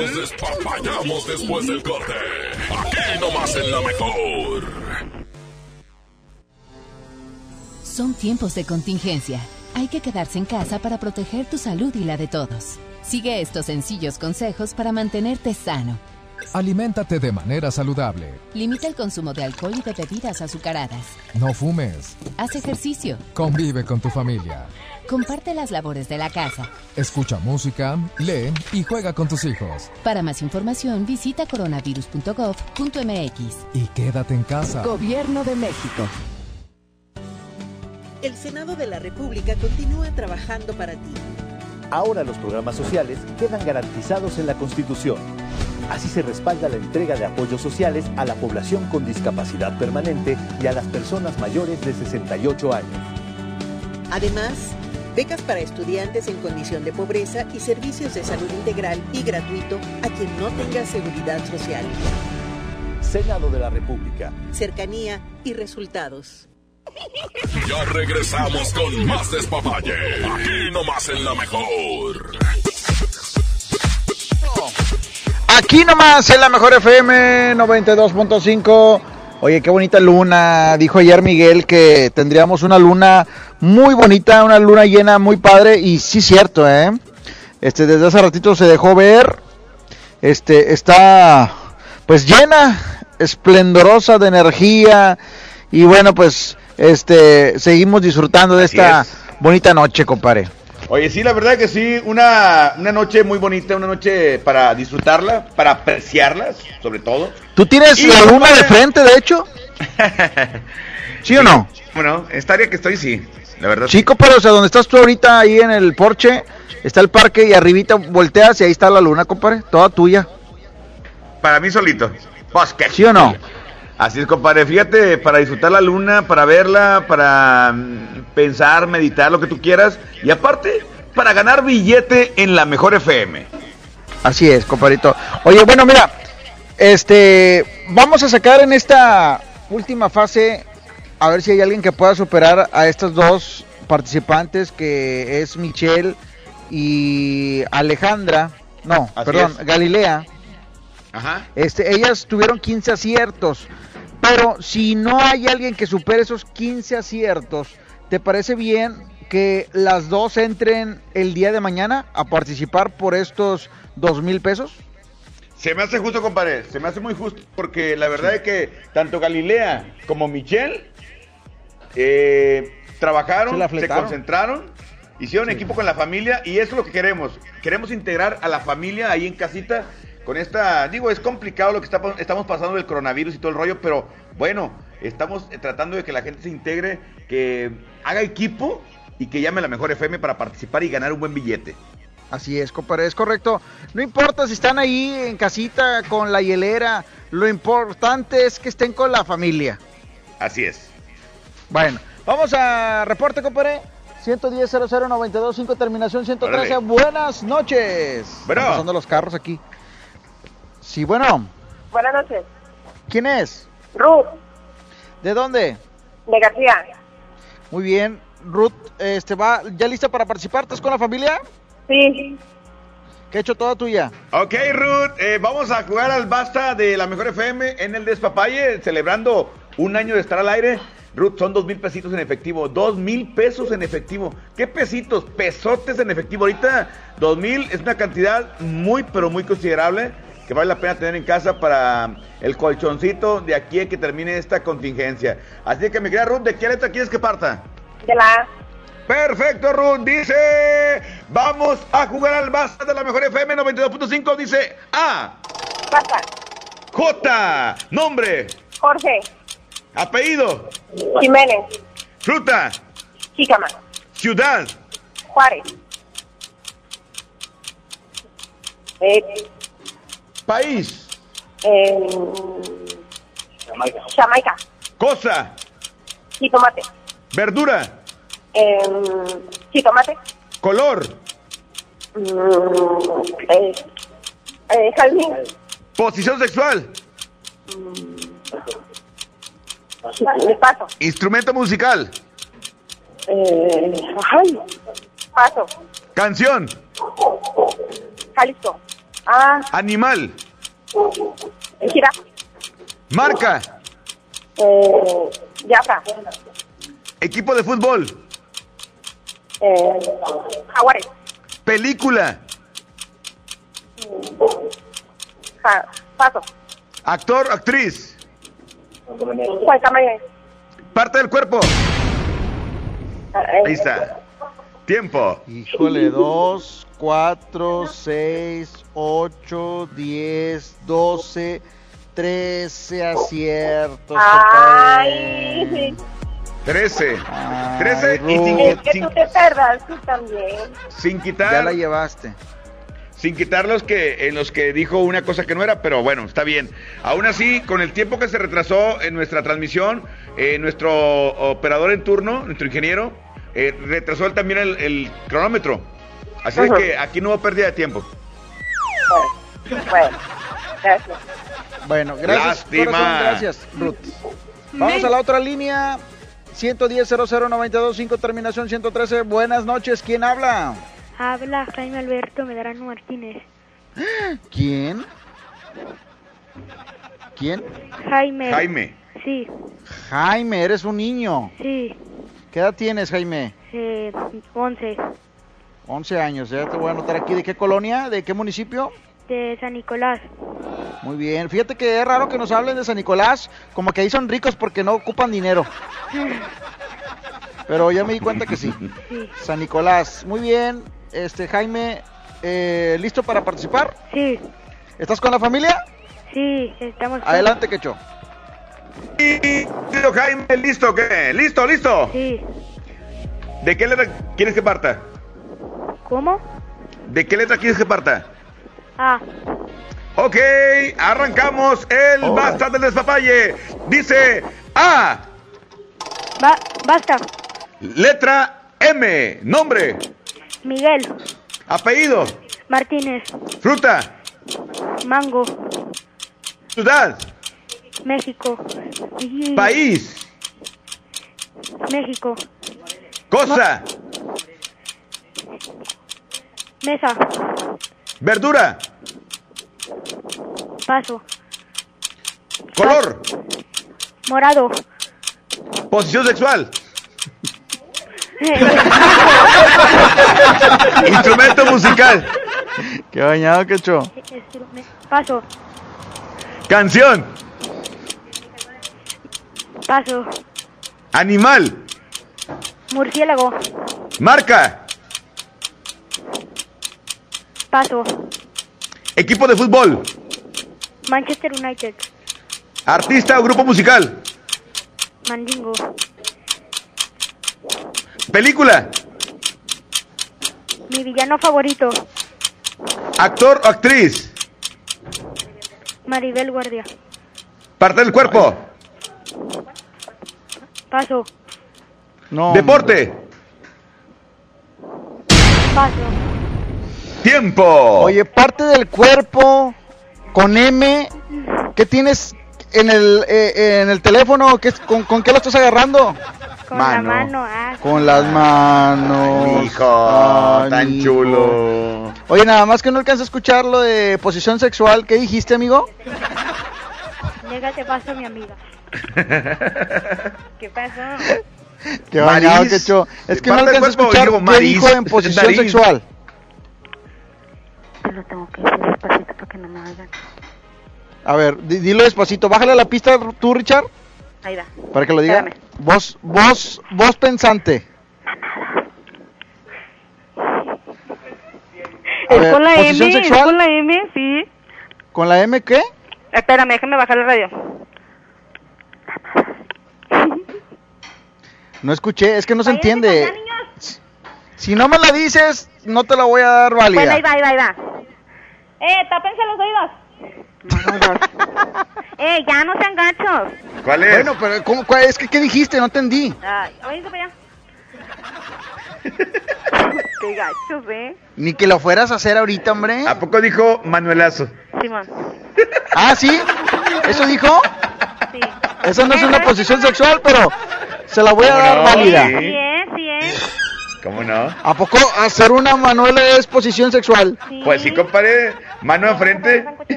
Nos despapallamos después del corte? Aquí nomás en la mejor. Son tiempos de contingencia. Hay que quedarse en casa para proteger tu salud y la de todos. Sigue estos sencillos consejos para mantenerte sano. Aliméntate de manera saludable. Limita el consumo de alcohol y de bebidas azucaradas. No fumes. Haz ejercicio. Convive con tu familia. Comparte las labores de la casa. Escucha música, lee y juega con tus hijos. Para más información visita coronavirus.gov.mx. Y quédate en casa. Gobierno de México. El Senado de la República continúa trabajando para ti. Ahora los programas sociales quedan garantizados en la Constitución. Así se respalda la entrega de apoyos sociales a la población con discapacidad permanente y a las personas mayores de 68 años. Además, becas para estudiantes en condición de pobreza y servicios de salud integral y gratuito a quien no tenga seguridad social. Senado de la República. Cercanía y resultados. Ya regresamos con más despapalle. Aquí nomás en la mejor. Aquí nomás en la mejor FM 92.5. Oye, qué bonita luna. Dijo ayer Miguel que tendríamos una luna muy bonita, una luna llena muy padre. Y sí, cierto, ¿eh? Este, desde hace ratito se dejó ver. Este, está pues llena, esplendorosa de energía. Y bueno, pues este, seguimos disfrutando de Así esta es. bonita noche, compadre. Oye, sí, la verdad que sí, una, una noche muy bonita, una noche para disfrutarla, para apreciarla, sobre todo. ¿Tú tienes Y, la luna de frente, de hecho? ¿Sí o no? Bueno, esta área que estoy, sí, la verdad. sí. Chico, pero o sea, donde estás tú ahorita, ahí en el porche, está el parque y arribita volteas y ahí está la luna, compadre, toda tuya. Para mí solito. Pues, ¿qué? ¿Sí o no? Así es, compadre. Fíjate, para disfrutar la luna, para verla, para mm, pensar, meditar, lo que tú quieras. Y aparte, para ganar billete en la mejor FM. Así es, compadrito. Oye, bueno, mira, este, vamos a sacar en esta última fase, a ver si hay alguien que pueda superar a estos dos participantes, que es Michelle y Alejandra, no, Así perdón, es. Galilea. Ajá. Este, ellas tuvieron 15 aciertos, pero si no hay alguien que supere esos 15 aciertos, ¿te parece bien que las dos entren el día de mañana a participar por estos dos mil pesos? Se me hace justo, compadre. Se me hace muy justo porque la verdad es que tanto Galilea como Michelle eh, trabajaron, Se concentraron, hicieron equipo con la familia y eso es lo que queremos. Queremos integrar a la familia ahí en casita con esta, digo, es complicado lo que está, estamos pasando del coronavirus y todo el rollo, pero bueno, estamos eh, tratando de que la gente se integre, que haga equipo y que llame a la mejor FM para participar y ganar un buen billete. Así es, compadre, es correcto. No importa si están ahí en casita con la hielera, lo importante es que estén con la familia. Así es. Bueno, vamos a reporte, compadre. 110 00925 terminación 113. Órale. Buenas noches. Bueno. Están pasando los carros aquí. Sí, bueno. Buenas noches. ¿Quién es? Ruth, ¿De dónde? de García. Muy bien. Ruth, este va ya lista para participar. ¿Estás con la familia? Sí. ¿Qué he hecho toda tuya? Ok, Ruth, eh, vamos a jugar al basta de la mejor FM en el Despapalle, celebrando un año de estar al aire. Ruth, son dos mil pesitos en efectivo, dos mil pesos en efectivo. ¿Qué pesitos? Pesotes en efectivo. Ahorita, dos mil es una cantidad muy, pero muy considerable que vale la pena tener en casa para el colchoncito de aquí a que termine esta contingencia. Así que, mi querida Ruth, ¿de qué letra quieres que parta? De la A. Perfecto, Ruth. Dice, vamos a jugar al basta de la mejor FM 92.5. Dice A. Basta. J. Nombre. Jorge. Apellido. Jiménez. Fruta. Jícama. Ciudad. Juárez. Eh, País. eh, Jamaica. Cosa. Jitomate. Verdura. Eh, jitomate. Color. Mm, eh, eh, jazmín. Posición sexual. Eh, Paso. Instrumento musical. Eh, ay, paso. Canción. Jalisco. Ah, Animal. jirafa. Marca. Eh, Jafra. Equipo de fútbol. Eh, Jaguares. Película. Ja, paso. Actor, actriz. Parte del cuerpo. Eh, Ahí está. Tiempo. Híjole, 2, 4, 6, 8, 10, 12, 13 aciertos. Ay, 13. 13 Ay, y sin, Ruth. es que sin- tú te tardas, tú también. sin quitar. Ya la llevaste. sin quitar los que en los que dijo una cosa que no era, pero bueno, está bien. Aún así, con el tiempo que se retrasó en nuestra transmisión, eh, nuestro operador en turno, nuestro ingeniero, eh, retrasó él también el, el cronómetro. Así es que aquí no hubo pérdida de tiempo. Bueno, gracias. Bueno, gracias. Lástima. corazón, gracias, Ruth. Vamos a la otra línea. 110 00925 terminación 113. Buenas noches. ¿Quién habla? Habla Jaime Alberto Medrano Martínez. ¿Quién? ¿Quién? Jaime. Jaime. Sí, Jaime, eres un niño. sí. ¿Qué edad tienes, Jaime? Eh, 11. 11 años. Ya te voy a anotar aquí. ¿De qué colonia? ¿De qué municipio? De San Nicolás. Muy bien. Fíjate que es raro que nos hablen de San Nicolás. Como que ahí son ricos porque no ocupan dinero. Pero ya me di cuenta que sí. Sí. San Nicolás. Muy bien. Este, Jaime, eh, ¿listo para participar? Sí, ¿Estás con la familia? sí, estamos. Adelante, Quecho. Jaime, ¿listo? ¿Qué? ¿Listo, listo? Sí. ¿De qué letra quieres que parta? ¿Cómo? ¿De qué letra quieres que parta? Ah, Ok, arrancamos el basta del despapalle. Dice A, ba basta. letra M, nombre, Miguel. apellido, Martínez. fruta, Mango. ciudad, México. Y- país, México. cosa, Mesa. verdura, Paso. color, Morado. posición sexual, instrumento musical, Qué bañado, Quecho. Paso. canción, Paso. animal, Murciélago. marca, Paso. equipo de fútbol, Manchester United. artista o grupo musical, Mandingo. película, Mi villano favorito. actor o actriz, Maribel Guardia. parte del cuerpo, Paso. No. deporte, Paso. tiempo. Oye, parte del cuerpo con M. ¿Qué tienes en el, eh, en el teléfono? ¿Qué, es- con, con qué lo estás agarrando? Con Mano. la mano. Ah, Con las manos. Hijo, Ay, tan hijo. chulo. Oye, nada más que no alcanza a escuchar lo de posición sexual. ¿Qué dijiste, amigo? Llégate paso, mi amiga. ¿Qué pasó? Qué bañado, Maris. Quecho. Es que no del alcanza a escuchar digo, qué dijo en posición nariz. sexual. Te lo tengo que decir despacito para que no me oigan. A ver, di- dilo despacito. Bájale a la pista tú, Richard, Ahí va. para que lo diga. Espérame. Voz, voz, voz pensante. A ¿Es ver, con la M? ¿Es con la M? Sí. ¿Con la M qué? Espérame, déjame bajar el radio. No escuché, es que no se entiende. Si no me la dices, no te la voy a dar válida. Bueno, ahí va, ahí va, ahí va. Eh, tápense los oídos. eh, ya no sean gachos. ¿Cuál es? Bueno, pero ¿cómo, cuál- es que ¿qué dijiste? No entendí. Ay, oíste para allá. Qué gachos, eh. Ni que lo fueras a hacer ahorita, hombre. ¿A poco dijo Manuelazo? Simón. Ah, ¿sí? ¿Eso dijo? Sí. Esa no es una posición sexual, pero se la voy a dar no? válida. Sí. Sí es, sí es. ¿Cómo no? ¿A poco hacer una Manuela es posición sexual? Pues sí, compadre, mano enfrente.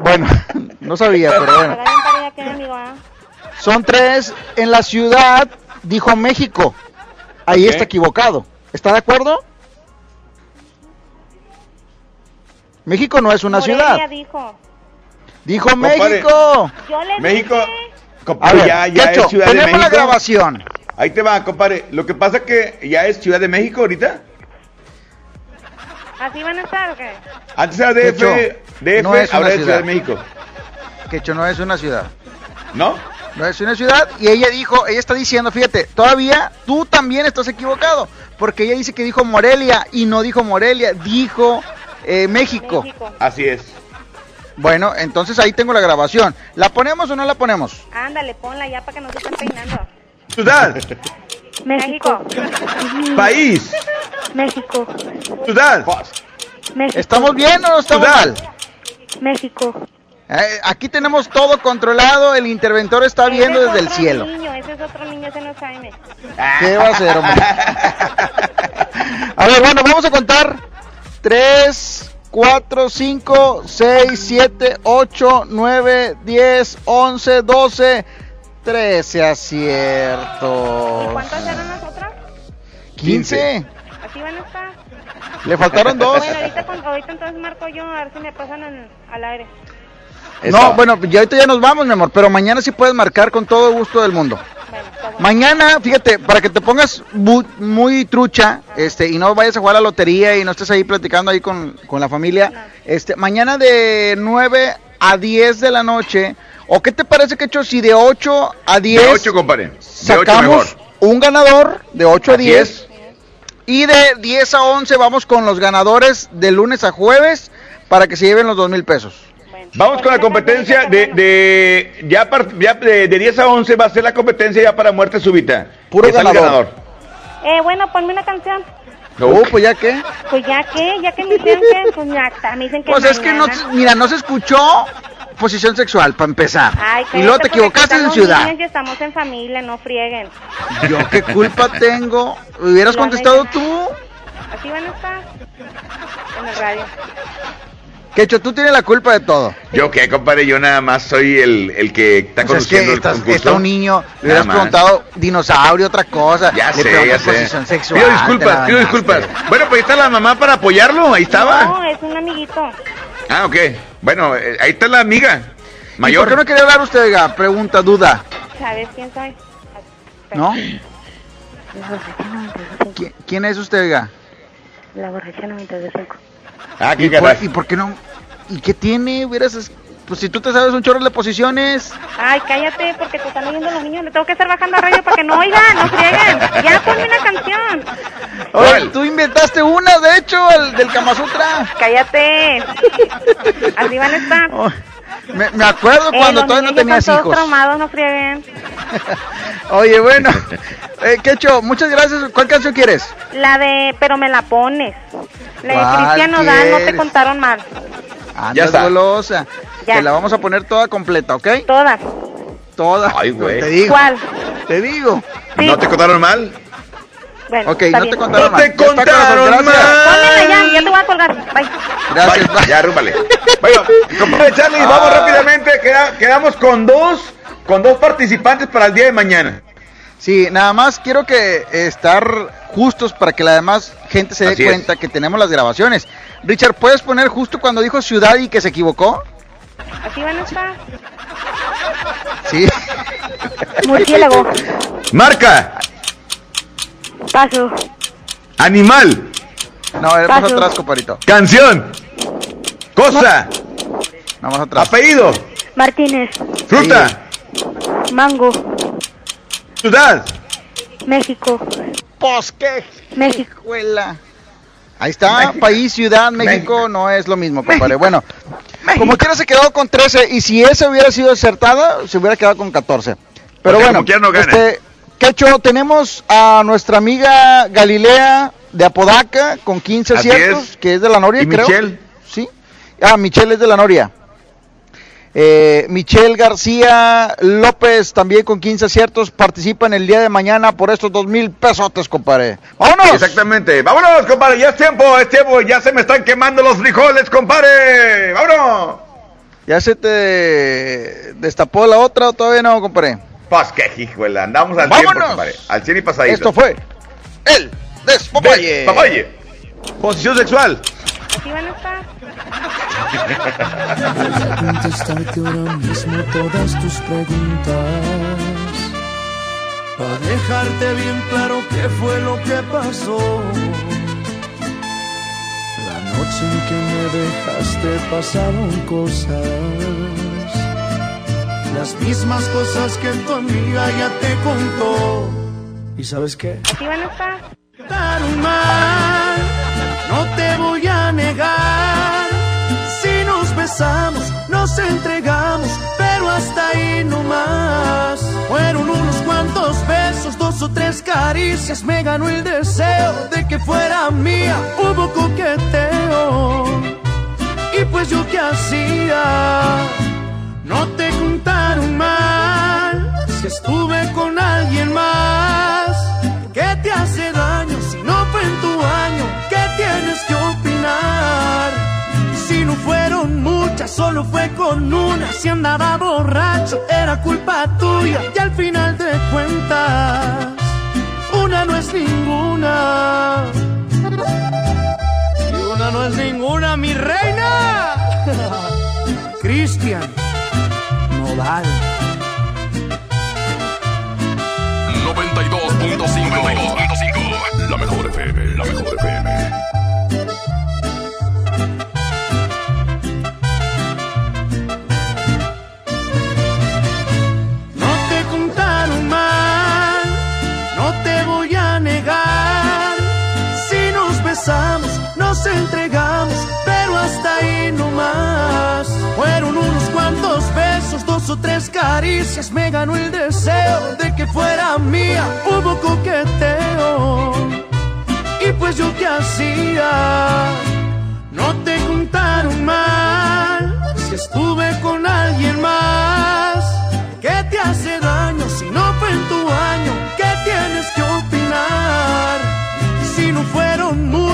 Bueno, no sabía, pero bueno. De. Son tres en la ciudad, dijo México. Ahí está equivocado. ¿Está de acuerdo? México no es una Morelia ciudad. dijo. Dijo. México. Yo le México, dije. A compadre, ver, ya, ya Quecho, es Ciudad de tenemos México. la grabación. Ahí te va, compadre. Lo que pasa que ya es Ciudad de México ahorita. ¿Así van a estar o qué? Antes era DF, Quecho, DF, no es una ahora es ciudad. Ciudad de México. Quecho no es una ciudad. ¿No? No es una ciudad y ella dijo, ella está diciendo, fíjate, todavía tú también estás equivocado, porque ella dice que dijo Morelia y no dijo Morelia, dijo eh, México. México. Así es. Bueno, entonces ahí tengo la grabación. ¿La ponemos o no la ponemos? Ándale, ponla ya para que no se estén peinando. Ciudad, México. país, México. ciudad. México. ¿Estamos bien o no estamos Ciudad. mal? México. Eh, aquí tenemos todo controlado, el interventor está viendo Ese es desde el cielo. Niño, ese es otro niño, ese no es Jaime. ¿Qué va a hacer, hombre? A ver, bueno, vamos a contar. 3, 4, 5, 6, 7, 8, 9, 10, 11, 12, 13 aciertos. ¿Cuántas eran las otras? 15. Así van a estar. Le faltaron dos. Bueno, ahorita, ahorita entonces marco yo a ver si me pasan en- al aire. No, bueno, ya ahorita ya nos vamos, mi amor, pero mañana sí puedes marcar con todo gusto del mundo. Mañana, fíjate, para que te pongas muy trucha, este, y no vayas a jugar a la lotería y no estés ahí platicando ahí con, con la familia, este, mañana de 9 a 10 de la noche, ¿o qué te parece que hecho si de 8 a 10 De 8, compadre. De 8 mejor. sacamos un ganador de 8 a Así 10 es. y de 10 a 11 vamos con los ganadores de lunes a jueves para que se lleven los dos mil pesos. Vamos con la competencia de, de ya, par- ya de, de 10 a 11 va a ser la competencia ya para muerte súbita. Puro el ganador. Eh, bueno, ponme una canción. Uh, pues ya que. Pues ya que, ya que me dijeron que, pues ya está, me dicen que Pues es que no, mira, no se escuchó posición sexual para empezar. Ay, y luego te equivocaste en ciudad. niños y estamos en familia, no frieguen. Yo qué culpa tengo. Hubieras contestado tú. Así van a estar en el radio. Quecho, tú tienes la culpa de todo. Yo qué, compadre, yo nada más soy el, el que está O sea, es que conduciendo el estás- concurso. está un niño, le hubieras más. preguntado dinosaurio, otra cosa. Ya le sé, ya sé. sexual. Pido disculpas, pido disculpas. Bueno, pues ahí está la mamá para apoyarlo, ahí estaba. No, es un amiguito. Ah, ok. Bueno, eh, ahí está la amiga ¿Y mayor. por qué no quería hablar usted, oiga? Pregunta, duda, ¿Sabes quién soy? ¿no? La borracha 92.5. ¿Qui- ¿Quién es usted, oiga? La borracha 92.5. Ah, qué ¿Y por, caray. ¿Y por qué no? ¿Y qué tiene? Hubieras... es- Pues si tú te sabes un chorro de posiciones. Ay, cállate, porque te están oyendo los niños. Le tengo que estar bajando a radio para que no oigan, no frieguen. Ya ponme una canción. Oye, tú inventaste una, de hecho, el del Kama Sutra. Cállate. Así van a estar. Me, me acuerdo Eh, cuando los todavía no ya tenías están todos hijos. traumados, no frieguen. Oye, bueno. Eh, Quecho, muchas gracias. ¿Cuál canción quieres? La de, pero me la pones. La de ¿Cuál Cristian Nodal, no te contaron mal. Andas está. golosa. Ya. Te la vamos a poner toda completa, ¿ok? Toda. Toda. Ay, güey. Te digo. ¿Cuál? Te digo. ¿No te contaron mal? Bueno, Ok, está no bien. te contaron No te contaron. Córrele ya, ya te voy a colgar. Bye. Gracias. Ya, rúmbale. Bueno, compadre Charlie, Ah. vamos rápidamente. queda- quedamos con dos, con dos participantes para el día de mañana. Sí, nada más quiero que eh, estar justos para que la demás gente se dé Así es. cuenta que tenemos las grabaciones. Richard, ¿puedes poner justo cuando dijo ciudad y que se equivocó? Aquí van a estar. Sí. Murciélago. Marca, Paso. animal, No, era más Paso. atrás, compadrito. canción, cosa, No, más atrás. apellido, Martínez. fruta, Mango. ciudad, México. Pues qué México. escuela. Ahí está, país, ciudad, México, no es lo mismo, compadre. Bueno, como quiera se quedó con 13 y si esa hubiera sido acertada, se hubiera quedado con 14. Pero sea, bueno, como quiera no gana. este, Quecho, tenemos a nuestra amiga Galilea de Apodaca con 15 Así aciertos, es. que es de la Noria, ¿Y creo. Michelle? Sí. Ah, Michelle es de la Noria. Eh, Michelle García López también con 15 aciertos participa en el día de mañana por estos dos mil pesotes, compadre. ¡Vámonos! Exactamente. Vámonos, compadre. Ya es tiempo, es tiempo. Ya se me están quemando los frijoles, compadre. Vámonos. ¿Ya se te destapó la otra o todavía no, compadre? Pues qué hijuela. Andamos al tiempo, ¡Vámonos! compadre. Al 100 y pasadito. Esto fue el despapalle. Papaye. Posición sexual. Aquí van a estar. contestarte ahora mismo todas tus preguntas. Para dejarte bien claro qué fue lo que pasó. La noche en que me dejaste pasaron cosas. Las mismas cosas que tu amiga ya te contó. ¿Y sabes qué? Aquí van a estar. Mal, no te voy a negar. Si nos besamos, nos entregamos, pero hasta ahí no más. Fueron unos cuantos besos, dos o tres caricias, me ganó el deseo de que fuera mía. Hubo coqueteo, y pues yo qué hacía. No te contaron mal si estuve con alguien más. ¿Qué te hace daño si no fue en tu año? ¿Qué tienes que opinar? Si no fueron muchas, solo fue con una. Si andaba borracho, era culpa tuya. Y al final de cuentas, una no es ninguna. Y una no es ninguna, mi reina. Cristian Nodal. 92.5 La mejor FM, la mejor tres caricias, me ganó el deseo de que fuera mía. Hubo coqueteo, y pues yo qué hacía. No te contaron mal, si estuve con alguien más. ¿Qué te hace daño si no fue en tu año? ¿Qué tienes que opinar? Si no fueron